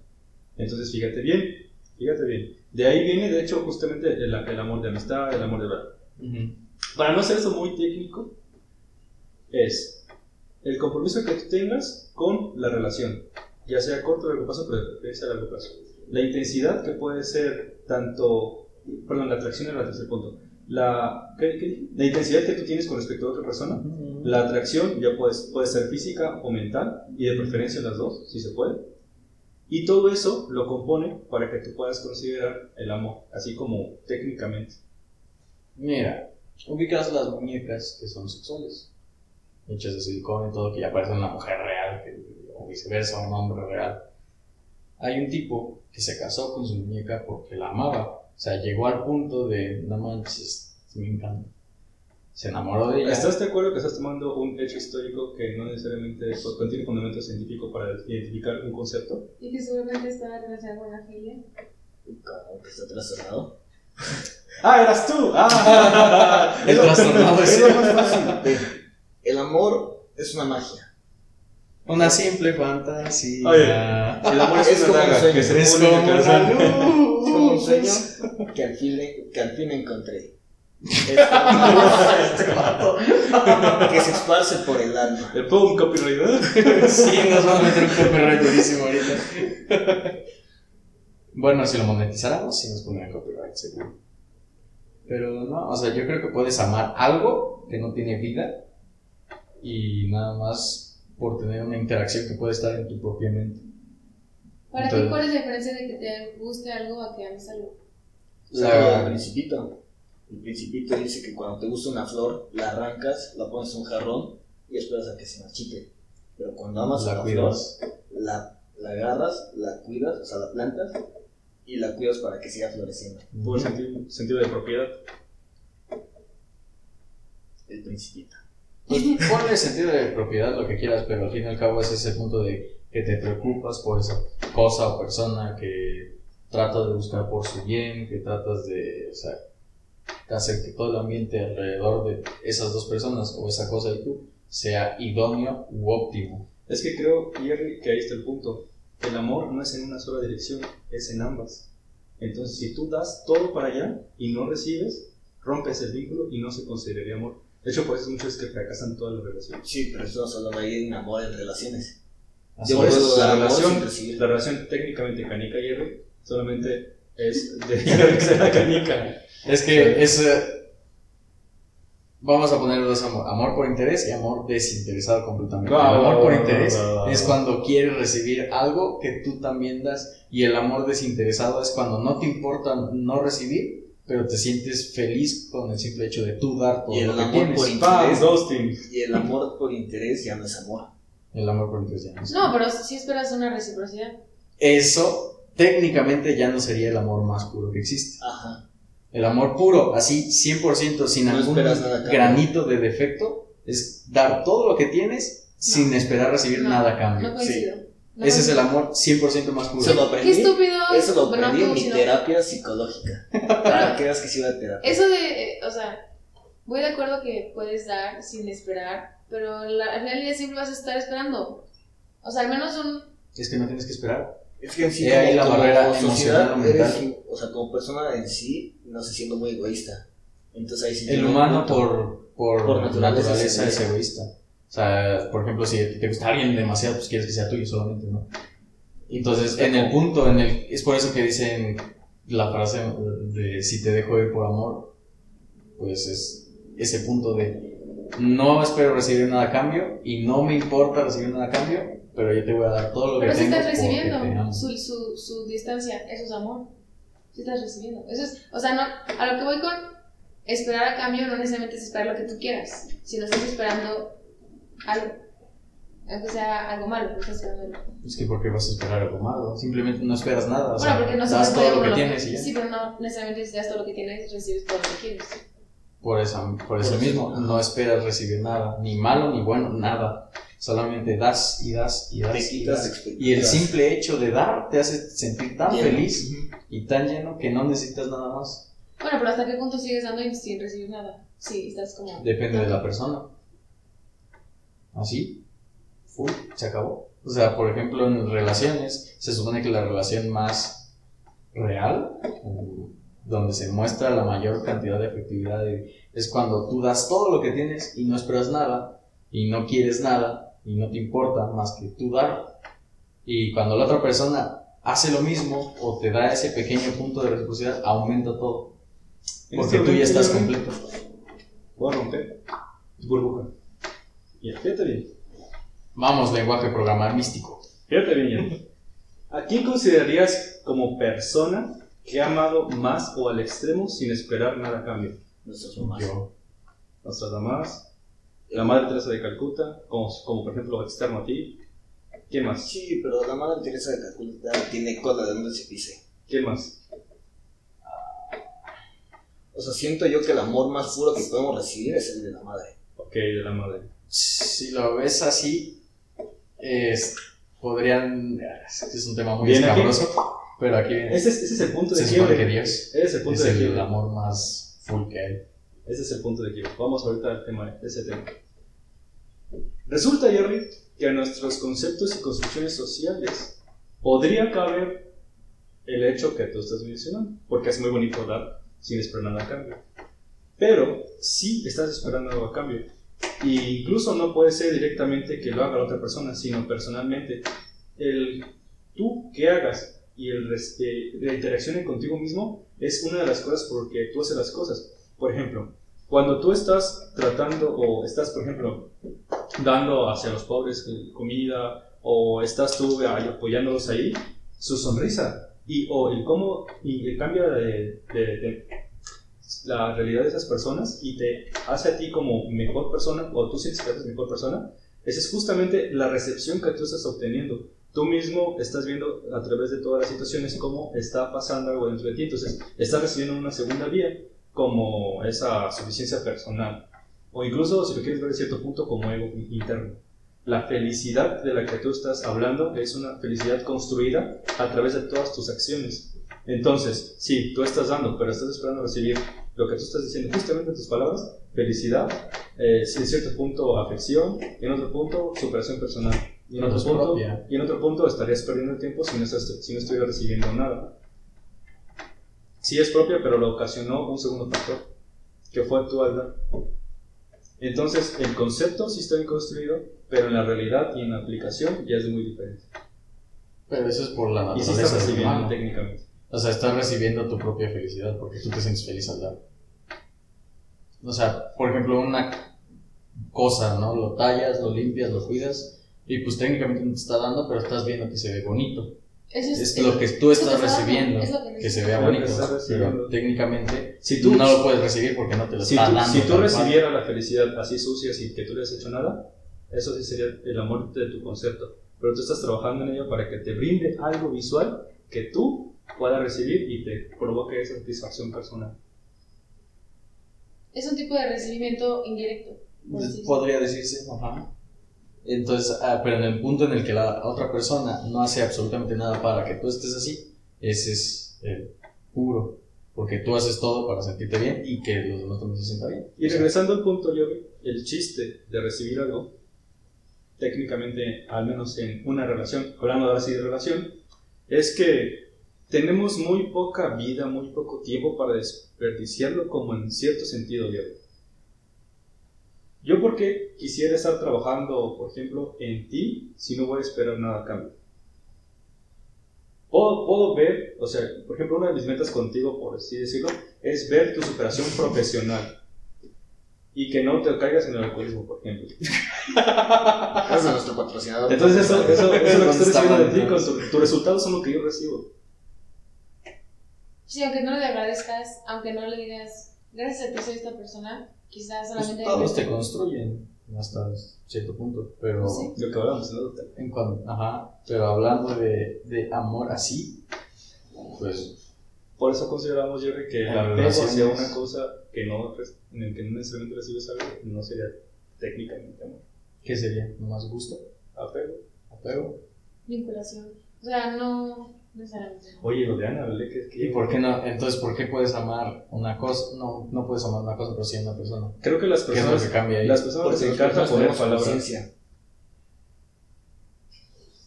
Entonces fíjate bien, fíjate bien. De ahí viene de hecho justamente el, el amor de amistad, el amor de verdad. Para no hacer eso muy técnico, es el compromiso que tú tengas con la relación, ya sea corto o largo plazo, pero de preferencia a largo plazo. La intensidad que puede ser tanto, perdón, la atracción era el tercer punto. La, ¿qué- qué la intensidad que tú tienes con respecto a otra persona, la atracción ya puede, puede ser física o mental, y de preferencia las dos, si se puede. Y todo eso lo compone para que tú puedas considerar el amor, así como técnicamente. Mira, ubicas las muñecas que son sexuales, hechas de silicona y todo, que ya parecen una mujer real, que- o viceversa, un hombre real. Hay un tipo que se casó con su muñeca porque la amaba. O sea, llegó al punto de, no manches, me encanta. Se enamoró de ella. ¿Estás de acuerdo que estás tomando un hecho histórico que no necesariamente pues, contiene fundamento científico para identificar un concepto? Y que seguramente está relacionado con la filia. Como que está trastornado. ¡Ah, eras tú! ¡Ah! El trastornado Es lo más fácil. El amor es una magia. una simple fantasía. Oye, El amor es, Es una como un daga sueño. que se es como la luz. Un sueño que al fin, que al fin encontré. Es como una luz que se esparce por el alma. ¿Le pongo un copyright? Sí, nos van a meter un copyright durísimo ahorita. Bueno, si lo monetizáramos, sí nos pondrían copyright, seguro. Pero no, o sea, yo creo que puedes amar algo que no tiene vida y nada más por tener una interacción que puede estar en tu propia mente. Para ti, ¿cuál es la diferencia de que te guste algo a que ames algo? La... El principito. El principito dice que cuando te gusta una flor, la arrancas, la pones en un jarrón y esperas a que se marchite. Pero cuando amas La una cuidas. flor, la, la agarras, la cuidas, o sea, la plantas y la cuidas para que siga floreciendo. Por sentido, sentido de propiedad. El principito. Pues ponle sentido de propiedad lo que quieras, pero al fin y al cabo es ese punto de que te preocupas por esa cosa o persona, que tratas de buscar por su bien, que tratas de, o sea, de hacer que todo el ambiente alrededor de esas dos personas o esa cosa y tú sea idóneo u óptimo. Es que creo, Jerry, que ahí está el punto. El amor no es en una sola dirección, es en ambas. Entonces, si tú das todo para allá y no recibes, rompes el vínculo y no se consideraría amor. De hecho, por eso muchos que fracasan todas las relaciones. Sí, pero hablando ahí de un amor en relaciones. Así Yo es. la relación, la relación técnicamente canica Jerry solamente es de que sea canica. Es que es. eh, Vamos a poner dos amor: amor por interés y amor desinteresado completamente. El amor por interés es cuando quieres recibir algo que tú también das, y el amor desinteresado es cuando no te importa no recibir pero te sientes feliz con el simple hecho de tú dar todo Y el lo que amor tienes. por interés. Y el amor por interés ya no es amor. El amor por ya no es. No, pero sí esperas una reciprocidad. Eso técnicamente ya no sería el amor más puro que existe. Ajá. El amor puro, así 100% sin No algún granito de defecto, es dar todo lo que tienes sin esperar recibir No, nada a cambio. No coincido. No Ese es el amor 100% más puro. Se lo Qué aprendí. estúpido. Eso lo aprendí en mi si terapia psicológica. Para que veas que sí va a terapia. Eso de, eh, o sea, voy de acuerdo que puedes dar sin esperar, pero la, día siempre vas a estar esperando. O sea, al menos un... Es que no tienes que esperar. Es que en sí, He ahí la barrera sociedad, eres, o sea, como persona en sí, no sé, siendo muy egoísta. Entonces ahí sí El humano punto- por, por, Por naturaleza naturaleza, es es egoísta. O sea, por ejemplo, si te gusta alguien demasiado, pues quieres que sea tuyo solamente, ¿no? Entonces, en el punto, en el, es por eso que dicen la frase de si te dejo ir por amor, pues es ese punto de no espero recibir nada a cambio y no me importa recibir nada a cambio, pero yo te voy a dar todo lo Pero que si tengo estás porque te recibiendo su, su, su distancia, eso es amor. Si estás recibiendo. Eso es, o sea, no, a lo que voy con esperar a cambio no necesariamente es esperar lo que tú quieras, sino estás esperando algo. Aunque sea algo malo, pero estás esperando algo. Es que porque vas a esperar algo malo, simplemente no esperas nada, o Bueno, sea, porque no das todo lo que lo- tienes y ya. Sí, pero no necesariamente si das todo lo que tienes, recibes todo lo que quieres. Por eso, por eso mismo, no esperas recibir nada, ni malo ni bueno, nada. Solamente das y das y das. Te y, das. el simple hecho de dar te hace sentir tan Lleno. feliz y tan lleno que no necesitas nada más. Bueno, pero ¿hasta qué punto sigues dando y sin recibir nada? Sí, estás como... Depende de la persona. Así, full, se acabó. O sea, por ejemplo, en relaciones, se supone que la relación más real, donde se muestra la mayor cantidad de afectividad, de- es cuando tú das todo lo que tienes y no esperas nada, y no quieres nada, y no te importa más que tú dar. Y cuando la otra persona hace lo mismo o te da ese pequeño punto de reciprocidad, aumenta todo. Porque este tú ya estás completo. Voy a romper. Burbuja. Y fíjate bien. Vamos, lenguaje programar místico. Fíjate bien. ¿A quién considerarías como persona que ha amado más o al extremo sin esperar nada a cambio? Nuestras mamás. Yo. Nuestras mamás, la Madre Teresa de Calcuta, como, como por ejemplo externo a ti. ¿Quién más? Sí, pero la madre Teresa de Calcuta tiene cola de donde se pise. ¿Quién más? O sea, siento yo que el amor más puro que podemos recibir es el de la madre. Ok, de la madre. Si lo ves así, es, podrían. Es un tema muy escabroso, pero aquí viene. Ese es, ese es el punto de supone que quiebre. Dios Ese es el punto es de el quiebre. amor más full que hay. Ese es el punto de quiebre. Vamos ahorita al tema, ese tema. Resulta, Jerry, que a nuestros conceptos y construcciones sociales podría caber el hecho que tú estás mencionando, porque es muy bonito dar sin esperar nada a cambio. Pero sí estás esperando algo a cambio. Y incluso no puede ser directamente que lo haga la otra persona, sino personalmente. El tú que hagas y el eh, la interacción contigo mismo es una de las cosas por que tú haces las cosas. Por ejemplo, cuando tú estás tratando o estás, por ejemplo, dando hacia los pobres eh, comida o estás tú ahí apoyándolos ahí, su sonrisa y o el cómo y el cambio de, de- de la realidad de esas personas y te hace a ti como mejor persona o tú sientes que eres mejor persona, esa es justamente la recepción que tú estás obteniendo. Tú mismo estás viendo a través de todas las situaciones cómo está pasando algo dentro de ti, entonces estás recibiendo una segunda vía como esa suficiencia personal o incluso si lo quieres ver a cierto punto como ego interno. La felicidad de la que tú estás hablando es una felicidad construida a través de todas tus acciones. Entonces, sí, tú estás dando, pero estás esperando recibir lo que tú estás diciendo justamente en tus palabras, felicidad, eh, en cierto punto afección, en otro punto superación personal. Y en, otro punto, propia. y en otro punto estarías perdiendo el tiempo si no, estás, si no estuvieras recibiendo nada. Sí es propia, pero lo ocasionó un segundo factor, que fue tu dar. Entonces, el concepto sí está bien construido, pero en la realidad y en la aplicación ya es muy diferente. Pero eso es por la Y sí naturaleza estás recibiendo humano. técnicamente. O sea, estás recibiendo tu propia felicidad porque tú te sientes feliz al dar. O sea, por ejemplo, una cosa, ¿no? Lo tallas, lo limpias, lo cuidas y pues técnicamente no te está dando, pero estás viendo que se ve bonito. Eso Es lo que tú es lo estás que está dando, recibiendo, es que que se vea bonito. estás. Pero técnicamente Si tú, no lo puedes recibir porque no te lo si está tú, dando. si tú recibieras la felicidad así sucia sin que tú le has hecho nada, eso sí sería el amor de tu concepto. Pero tú estás trabajando en ello para que te brinde algo visual que tú puedas recibir y te provoque esa satisfacción personal. Es un tipo de recibimiento indirecto. decirlo. Podría decirse, ajá. Entonces, ah, pero en el punto en el que la otra persona no hace absolutamente nada para que tú estés así, ese es el puro. Porque tú haces todo para sentirte bien y que los demás también se sientan bien. Y regresando al punto, yo el chiste de recibir algo, técnicamente, al menos en una relación, hablando ahora sí de relación, es que tenemos muy poca vida, muy poco tiempo para desperdiciarlo como en cierto sentido, Diego. Yo porque quisiera estar trabajando, por ejemplo, en ti si no voy a esperar nada a cambio. Puedo, puedo ver, o sea, por ejemplo, una de mis metas contigo, por así decirlo, es ver tu superación profesional y que no te caigas en el alcoholismo, por ejemplo. Gracias a nuestro patrocinador. Entonces eso, eso, eso es lo que estoy recibiendo de ti, con tu- tus resultados son lo que yo recibo. Sí, aunque no le agradezcas, aunque no le digas, gracias a ti soy esta persona, quizás Pues solamente... todos te construyen hasta cierto punto, pero Sí. Lo que hablamos, ¿no? en cuan- ajá, pero hablando de, de amor así, pues Por eso consideramos, Jerry, que el En apego hacia una cosa que no, en el que no necesariamente recibes algo, no sería técnicamente amor. ¿qué sería? ¿Nomás gusto? Apego. ¿Apego? Vinculación. O sea, no. Oye, lo de Ana, ¿vale? Que, que- ¿Y por qué no? Entonces, ¿por qué puedes amar una cosa? No, no puedes amar una cosa, pero sí a una persona. Creo que las ¿Qué es lo personas, que cambia ahí? las personas Porque les encanta personas poner palabras. conciencia.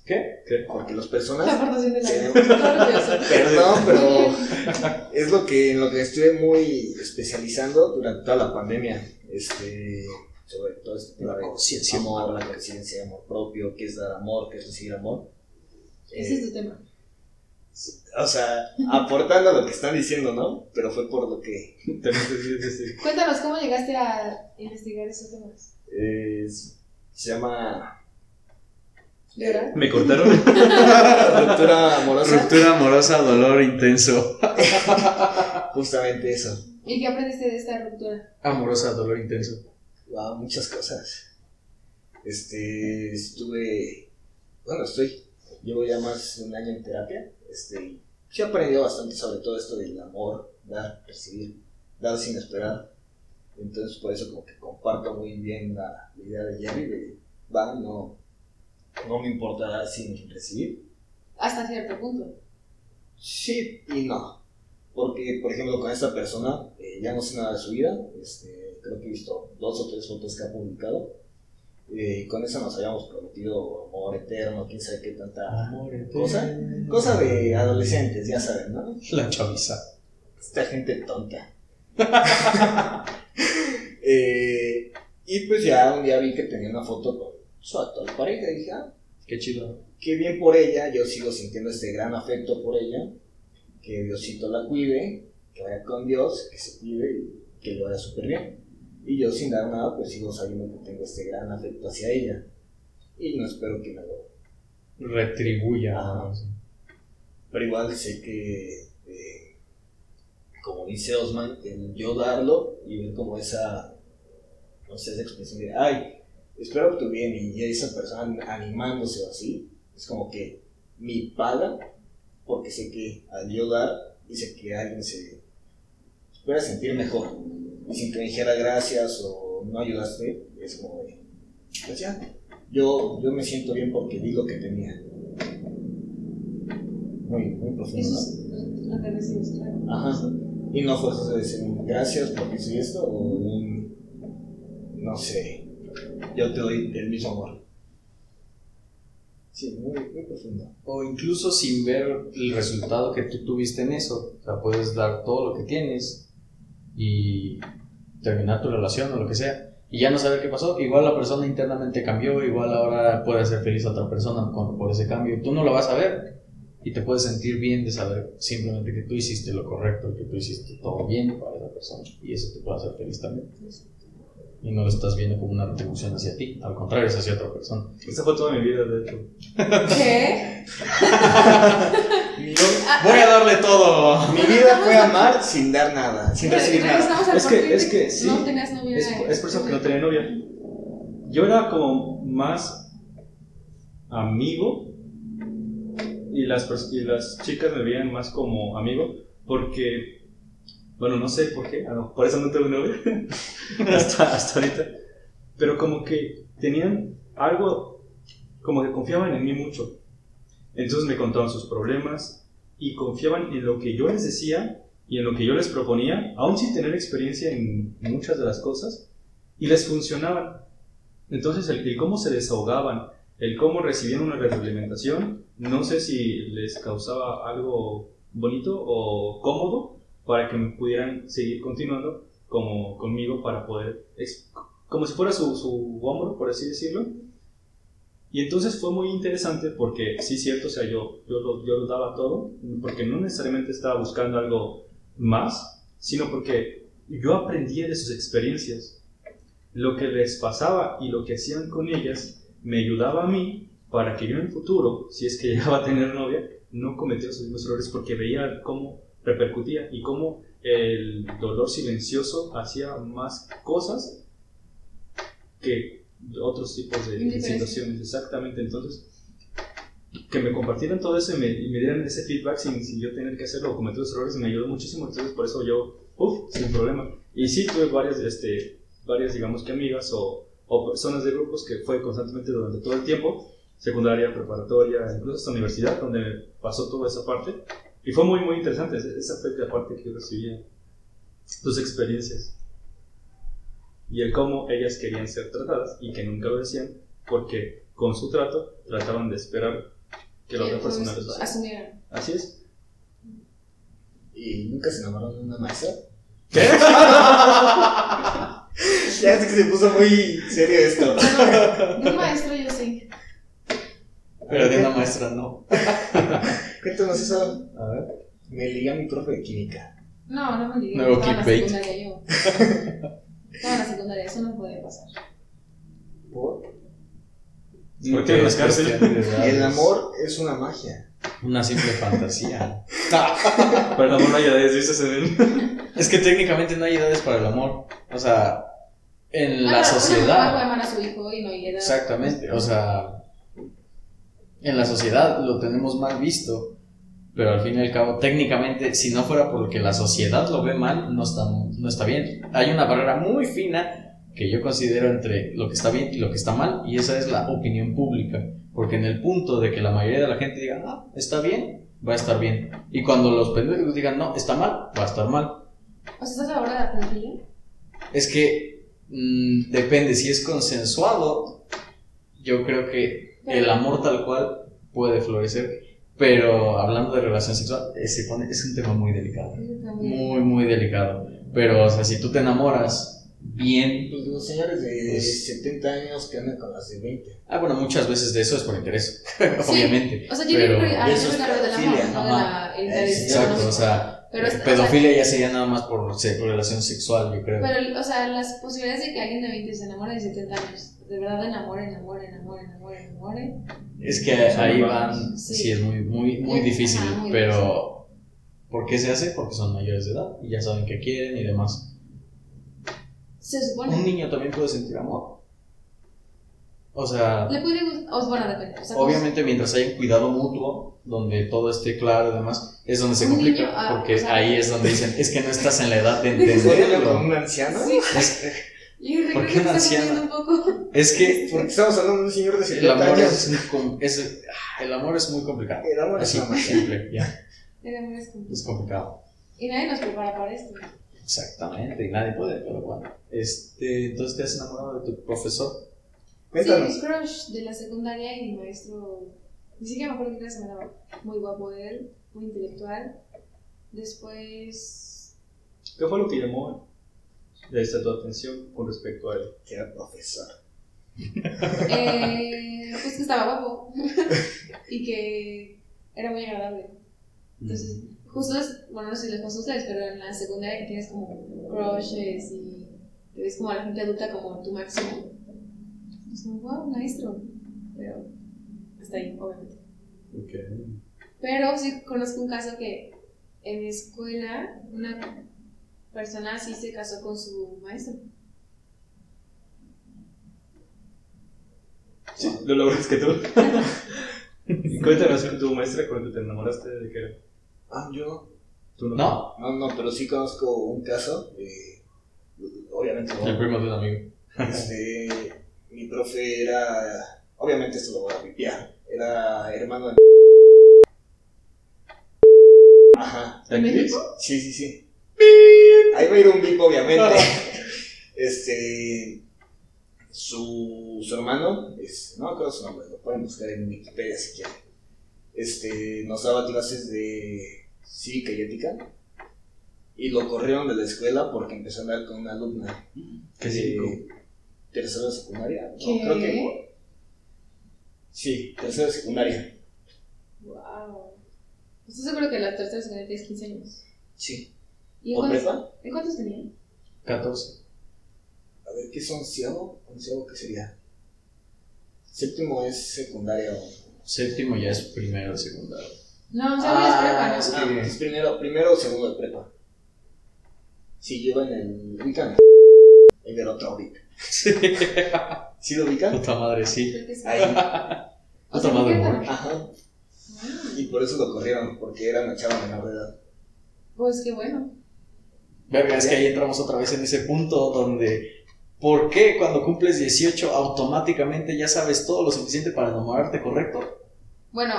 ¿Qué? ¿Qué? Porque las La personas. aportación de la. Perdón, pero es lo que en lo que estuve muy especializando durante toda la pandemia. Este, sobre todo este tema de conciencia amor, la conciencia, amor propio, qué es dar amor, qué es recibir amor. Ese Eh, es tu tema. O sea, aportando a lo que están diciendo, ¿no? Pero fue por lo que Cuéntanos cómo llegaste a investigar esos temas. eh, se llama ¿Llorar? Me cortaron. ruptura amorosa. Ruptura amorosa, dolor intenso. Justamente eso. ¿Y qué aprendiste de esta ruptura? Amorosa, dolor intenso. Wow, muchas cosas. Este, estuve, bueno, estoy, llevo ya más de un año en terapia. Este, sí he aprendido bastante sobre todo esto del amor, dar, recibir, dar sin esperar. Entonces, por eso como que comparto muy bien la, la idea de Jerry de, va, no, no me importa dar sin recibir. Hasta cierto punto. Sí y no. Porque, por ejemplo, con esta persona eh, ya no sé nada de su vida. Este, creo que he visto dos o tres fotos que ha publicado. Eh, y con eso nos habíamos prometido amor eterno, quién sabe qué tanta Amor cosa. Cosa de adolescentes, ya saben, ¿no? La chaviza. Esta gente tonta. Eh, y pues ya un día vi que tenía una foto con su actual pareja y dije, ah, Qué chido. qué bien por ella, yo sigo sintiendo este gran afecto por ella, que Diosito la cuide, que vaya con Dios, que se cuide y que le vaya súper bien. Y yo sin dar nada, pues sigo sabiendo que tengo este gran afecto hacia ella. Y no espero que me lo... Retribuya. Ajá. Pero igual sé que, eh, como dice Osman, el yo darlo y ver como esa, no sé, esa expresión de, ay, espero que tú bien y esa persona animándose o así, es como que mi paga, porque sé que al yo dar, dice que alguien se pueda sentir mejor. Y sin que me dijera gracias o no ayudaste, es como de, pues ya, yo, yo me siento bien porque di lo que tenía. Muy, muy profundo, Eso ¿no? recibes, claro. Ajá. Y no fuerzas de decir gracias porque hice esto o un, no sé, yo te doy el mismo amor. Sí, muy, muy profundo. O incluso sin ver el resultado que tú tuviste en eso. O sea, puedes dar todo lo que tienes y terminar tu relación o lo que sea. Y ya no saber qué pasó. Igual la persona internamente cambió, igual ahora puede ser feliz a otra persona con- por ese cambio. Tú no lo vas a ver. Y te puedes sentir bien de saber simplemente que tú hiciste lo correcto, que tú hiciste todo bien para esa persona. Y eso te puede hacer feliz también. Y no lo estás viendo como una retribución hacia ti, al contrario, es hacia otra persona. Esa fue toda mi vida, de hecho. ¿Qué? Voy a darle todo. Mi vida fue amar sin dar nada, sin recibir nada. Es que- es que sí. No tenías novia. Es, es por eso que no tenía novia. Yo era como más amigo y las, y las chicas me veían más como amigo porque, bueno, no sé por qué, por eso no tengo novia hasta, hasta ahorita, pero como que tenían algo, como que confiaban en mí mucho. Entonces me contaban sus problemas y confiaban en lo que yo les decía y en lo que yo les proponía, aún sin tener experiencia en muchas de las cosas, y les funcionaban. Entonces, el, el cómo se desahogaban, el cómo recibían una retroalimentación, no sé si les causaba algo bonito o cómodo para que me pudieran seguir continuando como conmigo para poder, como si fuera su, su hombro, por así decirlo. Y entonces fue muy interesante porque sí, cierto, o sea, yo, yo, lo, yo lo daba todo, porque no necesariamente estaba buscando algo más, sino porque yo aprendía de sus experiencias. Lo que les pasaba y lo que hacían con ellas me ayudaba a mí para que yo en el futuro, si es que llegaba a tener novia, no cometiera los mismos errores porque veía cómo repercutía y cómo el dolor silencioso hacía más cosas que otros tipos de situaciones. Exactamente, entonces que me compartieran todo eso y me, y me dieran ese feedback sin, sin yo tener que hacerlo o cometer los errores me ayudó muchísimo. Entonces, por eso yo, uff, sin problema. Y sí, tuve varias, este, varias digamos que amigas o, o personas de grupos que fue constantemente durante todo el tiempo, secundaria, preparatoria, incluso hasta universidad, donde pasó toda esa parte. Y fue muy, muy interesante. Esa- fue la parte que yo recibía, tus experiencias. Y el cómo ellas querían ser tratadas y que nunca lo decían porque con su trato trataban de esperar que la otra persona les hiciera. asumieran. Así es. ¿Y nunca se enamoraron de una maestra? ¿Qué? Ya es que se puso muy serio esto. De un maestro yo sí. Pero de una maestra no. Cuéntanos eso. A ver. Me ligué a mi profe de química. No, no me digas. Nuevo Estaba en la clickbait. secundaria yo. Estaba en la secundaria, eso no puede pasar. ¿Por? ¿Por qué en las cárceles? El amor es una magia. Una simple fantasía. Para el amor no hay edades, dices en él. Es que técnicamente no hay edades para el amor. O sea, en la Ah, puede sociedad. a su hijo y no hay edad. Exactamente. O sea, en la sociedad lo tenemos mal visto. Pero al fin y al cabo, técnicamente, si no fuera porque la sociedad lo ve mal, no está, no está bien. Hay una barrera muy fina que yo considero entre lo que está bien y lo que está mal, y esa es la opinión pública. Porque en el punto de que la mayoría de la gente diga, ah, está bien, va a estar bien. Y cuando los pendejos digan, no, está mal, va a estar mal. O sea, ¿estás a favor de la pedofilia? Es que mm, depende, si es consensuado, yo creo que el amor tal cual puede florecer. Pero hablando de relación sexual, se pone- es un tema muy delicado. Muy, muy delicado. Pero, o sea, si tú te enamoras bien. Pues los señores de Pues- 70 años que andan con las de 20. Ah, bueno, muchas veces de eso es por interés, Sí. obviamente. O sea, yo Pero- creo que a Eso es es del amor, pedofilia, no de la. Exacto, o sea, Pero es- eh, pedofilia ya sería nada más por, por relación sexual, yo creo. Pero, o sea, las posibilidades de que alguien de 20 se enamore de 70 años, de verdad enamore, enamore, enamore, enamore, enamore. Es que ahí van, Sí. sí, es muy, muy, muy Ajá, difícil, muy pero ¿por qué se hace? Porque son mayores de edad y ya saben qué quieren y demás. Se supone. Un niño también puede sentir amor. O sea, Le puede gustar. O, bueno, depende. O sea, obviamente mientras hay un cuidado mutuo, donde todo esté claro y demás, es donde se Un complica, niño, ah, porque o sea- ahí es donde dicen, es que no estás en la edad de ¿Podría hablar con entenderlo. un anciano? Sí. Es, ¿Por qué anciana? confundiendo un poco. Es que Porque estamos hablando de un señor de el 70 amor años. es, com- es- ah, el amor es muy complicado. El amor es Así, una magia. simple, ya, El amor es complicado. es complicado. Y nadie nos prepara para esto. Exactamente, y nadie puede, pero bueno. Este, entonces te has enamorado de tu profesor. Cuéntanos. Sí, mi crush de la secundaria y mi maestro. Ni siquiera me acuerdo me daba. Muy guapo él, muy intelectual. Después. ¿Qué fue lo que llamó desde tu atención con respecto a él? Que era profesor. Eh, pues que estaba guapo. y que era muy agradable. Entonces, justo es, bueno, no sé si les pasó a ustedes, pero en la secundaria que tienes como crushes y te ves como a la gente adulta como tu máximo. Es como, wow, maestro. Pero hasta ahí, obviamente. Pero sí conozco un caso que en mi escuela una persona sí se casó con su maestro. Sí, lo lograste que tú. cuéntanos con tu maestra cuando te enamoraste de que Ah, yo tú no. ¿No? no, no, pero sí conozco un caso. eh, obviamente, no. El primo de un amigo. Este, mi profe era, obviamente esto lo voy a vipiar, era hermano de... Ajá, ¿En México? sí, sí, sí. Ahí va a ir un bip, obviamente. Este, su, su hermano, es, no me su nombre, lo pueden buscar en Wikipedia si quieren. Este, nos daba clases de cívica y ética. Y lo corrieron de la escuela porque empezó a andar con una alumna. ¿Qué de cívico? tercero de secundaria. No, ¿Qué? creo que. Sí, tercero de secundaria. Wow. ¿Estás seguro que la tercera secundaria tienes 15 años? Sí. ¿Y en ¿O cuántos, prepa? ¿en cuántos tenían? 14. A ver, ¿qué es onceavo? ¿Onceavo qué sería? Séptimo es secundaria o. Séptimo ya es primero de secundario. No, o sea, es prepa, ¿no? es Ah, que- es primero, primero o segundo de prepa. Sí, lleva en el. Ubican el del otro bip. ¿Sí lo ubican? Puta madre, sí. Sí. Ahí. Puta madre. Ajá. Ah, Y por eso lo corrieron, porque era una chava menor de edad. Pues qué bueno. Verga, es que ahí entramos otra vez en ese punto donde. ¿Por qué cuando cumples 18 automáticamente ya sabes todo lo suficiente para enamorarte, correcto? Bueno,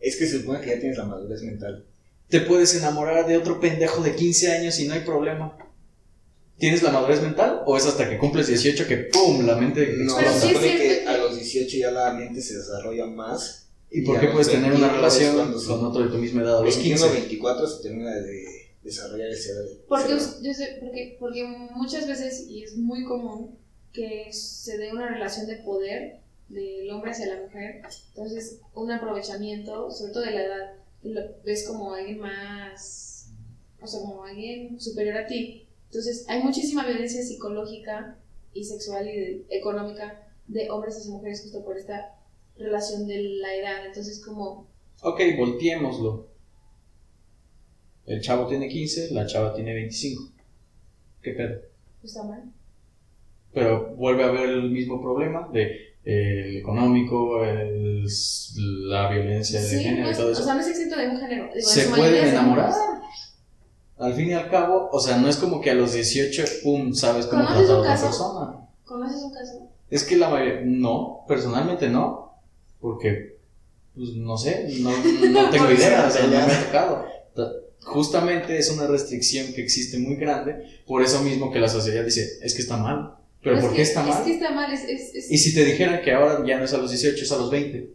Es que se supone que ya tienes la madurez mental. Te puedes enamorar de otro pendejo de 15 años y no hay problema. ¿Tienes la madurez mental? ¿O es hasta que cumples 18 que ¡pum! la mente No, se sí es supone que a los 18 ya la mente se desarrolla más. ¿Y por qué puedes tener una 21 relación con otro de tu misma edad? A los 21 15. 24 se termina de desarrollar ese porque, ese- yo sé, porque, porque muchas veces, y es muy común, que se dé una relación de poder del hombre hacia la mujer. Entonces, un aprovechamiento, sobre todo de la edad, lo ves como alguien más, o sea, como alguien superior a ti. Entonces, hay muchísima violencia psicológica y sexual y de- económica de hombres hacia mujeres justo por esta relación de la edad. Entonces, como, Ok, volteémoslo. El chavo tiene 15, la chava tiene 25. ¿Qué pedo? pues, está mal. Pero vuelve a haber el mismo problema de eh, el económico, el- la violencia de Sí, género no y todo o eso. sea, no es exento de un género. Digo, se pueden enamorar. Al fin y al cabo, o sea, no es como que a los 18, pum, sabes cómo ¿Conoces tratar a otra persona. ¿Conoces un caso? Es que la mayoría, no, personalmente no, porque, pues no sé, no, no tengo idea, o sea, no me ha tocado. Ta- Justamente es una restricción que existe muy grande, por eso mismo que la sociedad dice, es que está mal. ¿Pero es por qué está Es mal? que está mal, es, es, es- Y si te dijeran que ahora ya no es a los 18, es a los 20,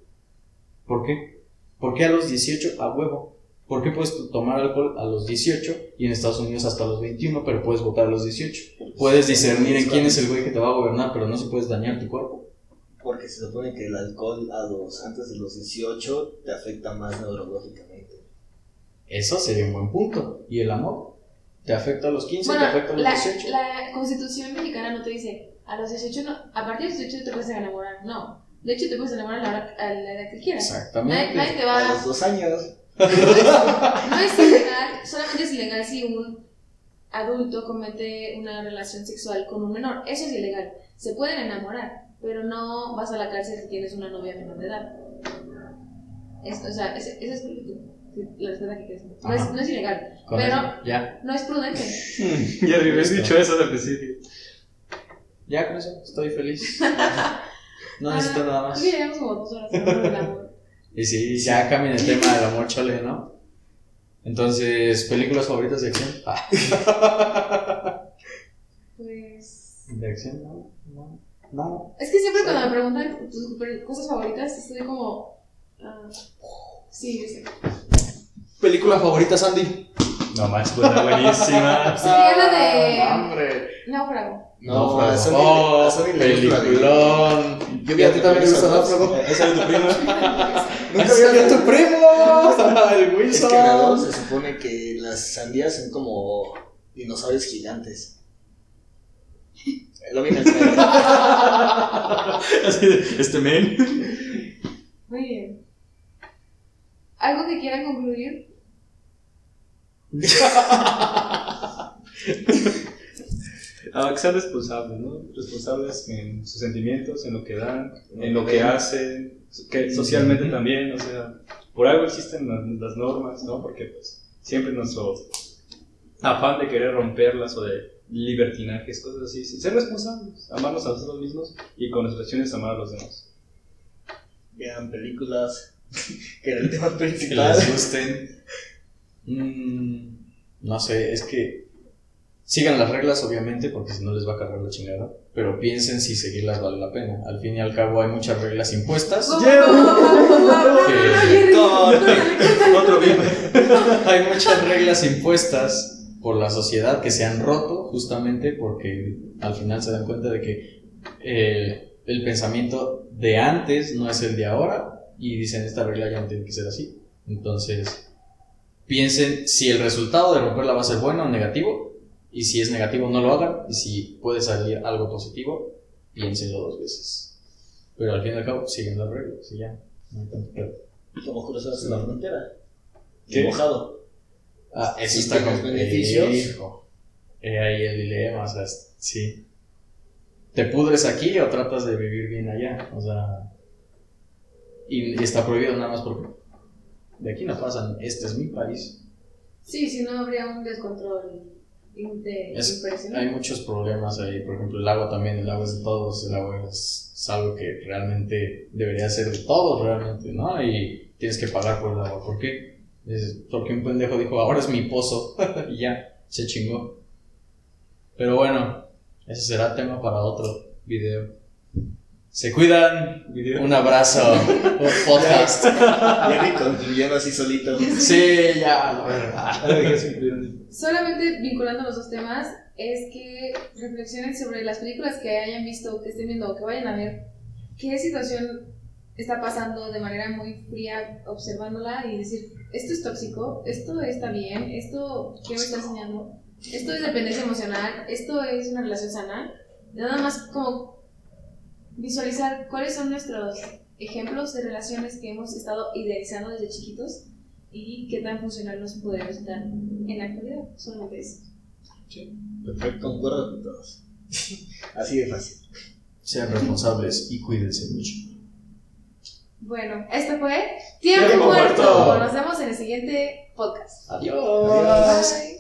¿por qué? ¿Por qué a los 18 a huevo? ¿Por qué puedes tomar alcohol a los 18 y en Estados Unidos hasta los 21, pero puedes votar a los 18? Puedes discernir en quién es el güey que te va a gobernar, pero no se puedes dañar tu cuerpo. Porque se supone que el alcohol a los, antes de los 18 te afecta más neurológicamente. Eso sería un buen punto. ¿Y el amor? ¿Te afecta a los 15? bueno, ¿Te afecta a los la, 18? la constitución mexicana no te dice, a los 18 no, a partir de los 18 te puedes enamorar, no. De hecho, te puedes enamorar a la, hora, a la edad que quieras. Exactamente. nadie te A va los dos años. No es, no es ilegal, solamente es ilegal si un adulto comete una relación sexual con un menor. Eso es ilegal. Se pueden enamorar, pero no vas a la cárcel si tienes una novia menor de edad. Es, o sea, ese- es la respuesta que quieres. No es, no es ilegal, Con pero- eso, ya. no es prudente. Ya le habías dicho eso al principio. Ya con eso, estoy feliz. No Ah, necesito nada más. llevamos como dos horas hablando del amor. Y sí, ya cambien el tema del amor chole, ¿no? Entonces, ¿películas favoritas de acción? Ah, Pues. ¿De acción? No, no, no. Es que siempre cuando me preguntan tus cosas favoritas, estoy como. ah, sí, sí. ¿Película favorita, Sandy? No manches, buena, buenísima. Sería la de- Ah, hombre. Náufrago. No, a Sony- oh, a de- peliculón. Yo ¿Y a ti también te gusta Náufrago? Esa es tu prima. Nunca ¡Ese había es tu primo! ¡El Es Wilson! que en la dos se supone que las sandías son como dinosaurios gigantes. Lo vi en el cine. Así de, este men. Muy bien. ¿Algo que quieran concluir? Ah, que sean responsables, ¿no? Responsables en sus sentimientos, en lo que dan, en lo que hacen, que socialmente también, o sea, por algo existen las, las normas, ¿no? Porque pues siempre nuestro afán de querer romperlas o de libertinajes, cosas así, sí, ser responsables, amarnos a nosotros mismos y con nuestras acciones amar a los demás. Vean películas, que era el tema Que principal. les gusten. Mm, no sé, es que sigan las reglas, obviamente, porque si no les va a cargar la chingada. Pero piensen si seguirlas vale la pena. Al fin y al cabo, hay muchas reglas impuestas. Otro hay muchas reglas impuestas por la sociedad que se han roto justamente porque al final se dan cuenta de que eh, el pensamiento de antes no es el de ahora y dicen esta regla ya no tiene que ser así. Entonces, piensen si el resultado de romperla va a ser bueno o negativo y si es negativo no lo hagan y si puede salir algo positivo, piénsenlo dos veces. Pero al fin y al cabo siguen las reglas y ya. No hay tanto. Como cruzas la frontera. ¿Qué? Mojado. Ah, eso Sí, está con beneficios. He ahí el dilema, o sea, sí. ¿Te pudres aquí o tratas de vivir bien allá? O sea. Y, está prohibido nada más porque. De aquí no pasan, este es mi país. Sí, si no habría un descontrol de Es-. Hay muchos problemas ahí, por ejemplo, el agua también, el agua es de todos, el agua es, es algo que realmente debería ser de todos, realmente, ¿no? Y tienes que pagar por el agua. ¿Por qué? Es porque un pendejo dijo, ahora es mi pozo, y ya, se chingó. Pero bueno, ese será tema para otro video. Se cuidan, un abrazo, podcast. Jerry concluyendo así solito. Sí, ya, la verdad. Solamente vinculando los dos temas, es que reflexionen sobre las películas que hayan visto, que estén viendo o que vayan a ver, qué situación está pasando de manera muy fría observándola y decir, esto es tóxico, esto está bien, esto qué me está enseñando, esto es dependencia emocional, esto es una relación sana. Nada más como visualizar cuáles son nuestros ejemplos de relaciones que hemos estado idealizando desde chiquitos y qué tan funcional nos podría resultar en la actualidad. Solamente eso. Perfecto, concuerdo con todos. Así de fácil. Sean responsables y cuídense mucho. Bueno, esto fue Tiempo, Tiempo muerto. Muerto. Nos vemos en el siguiente podcast. Adiós. Bye.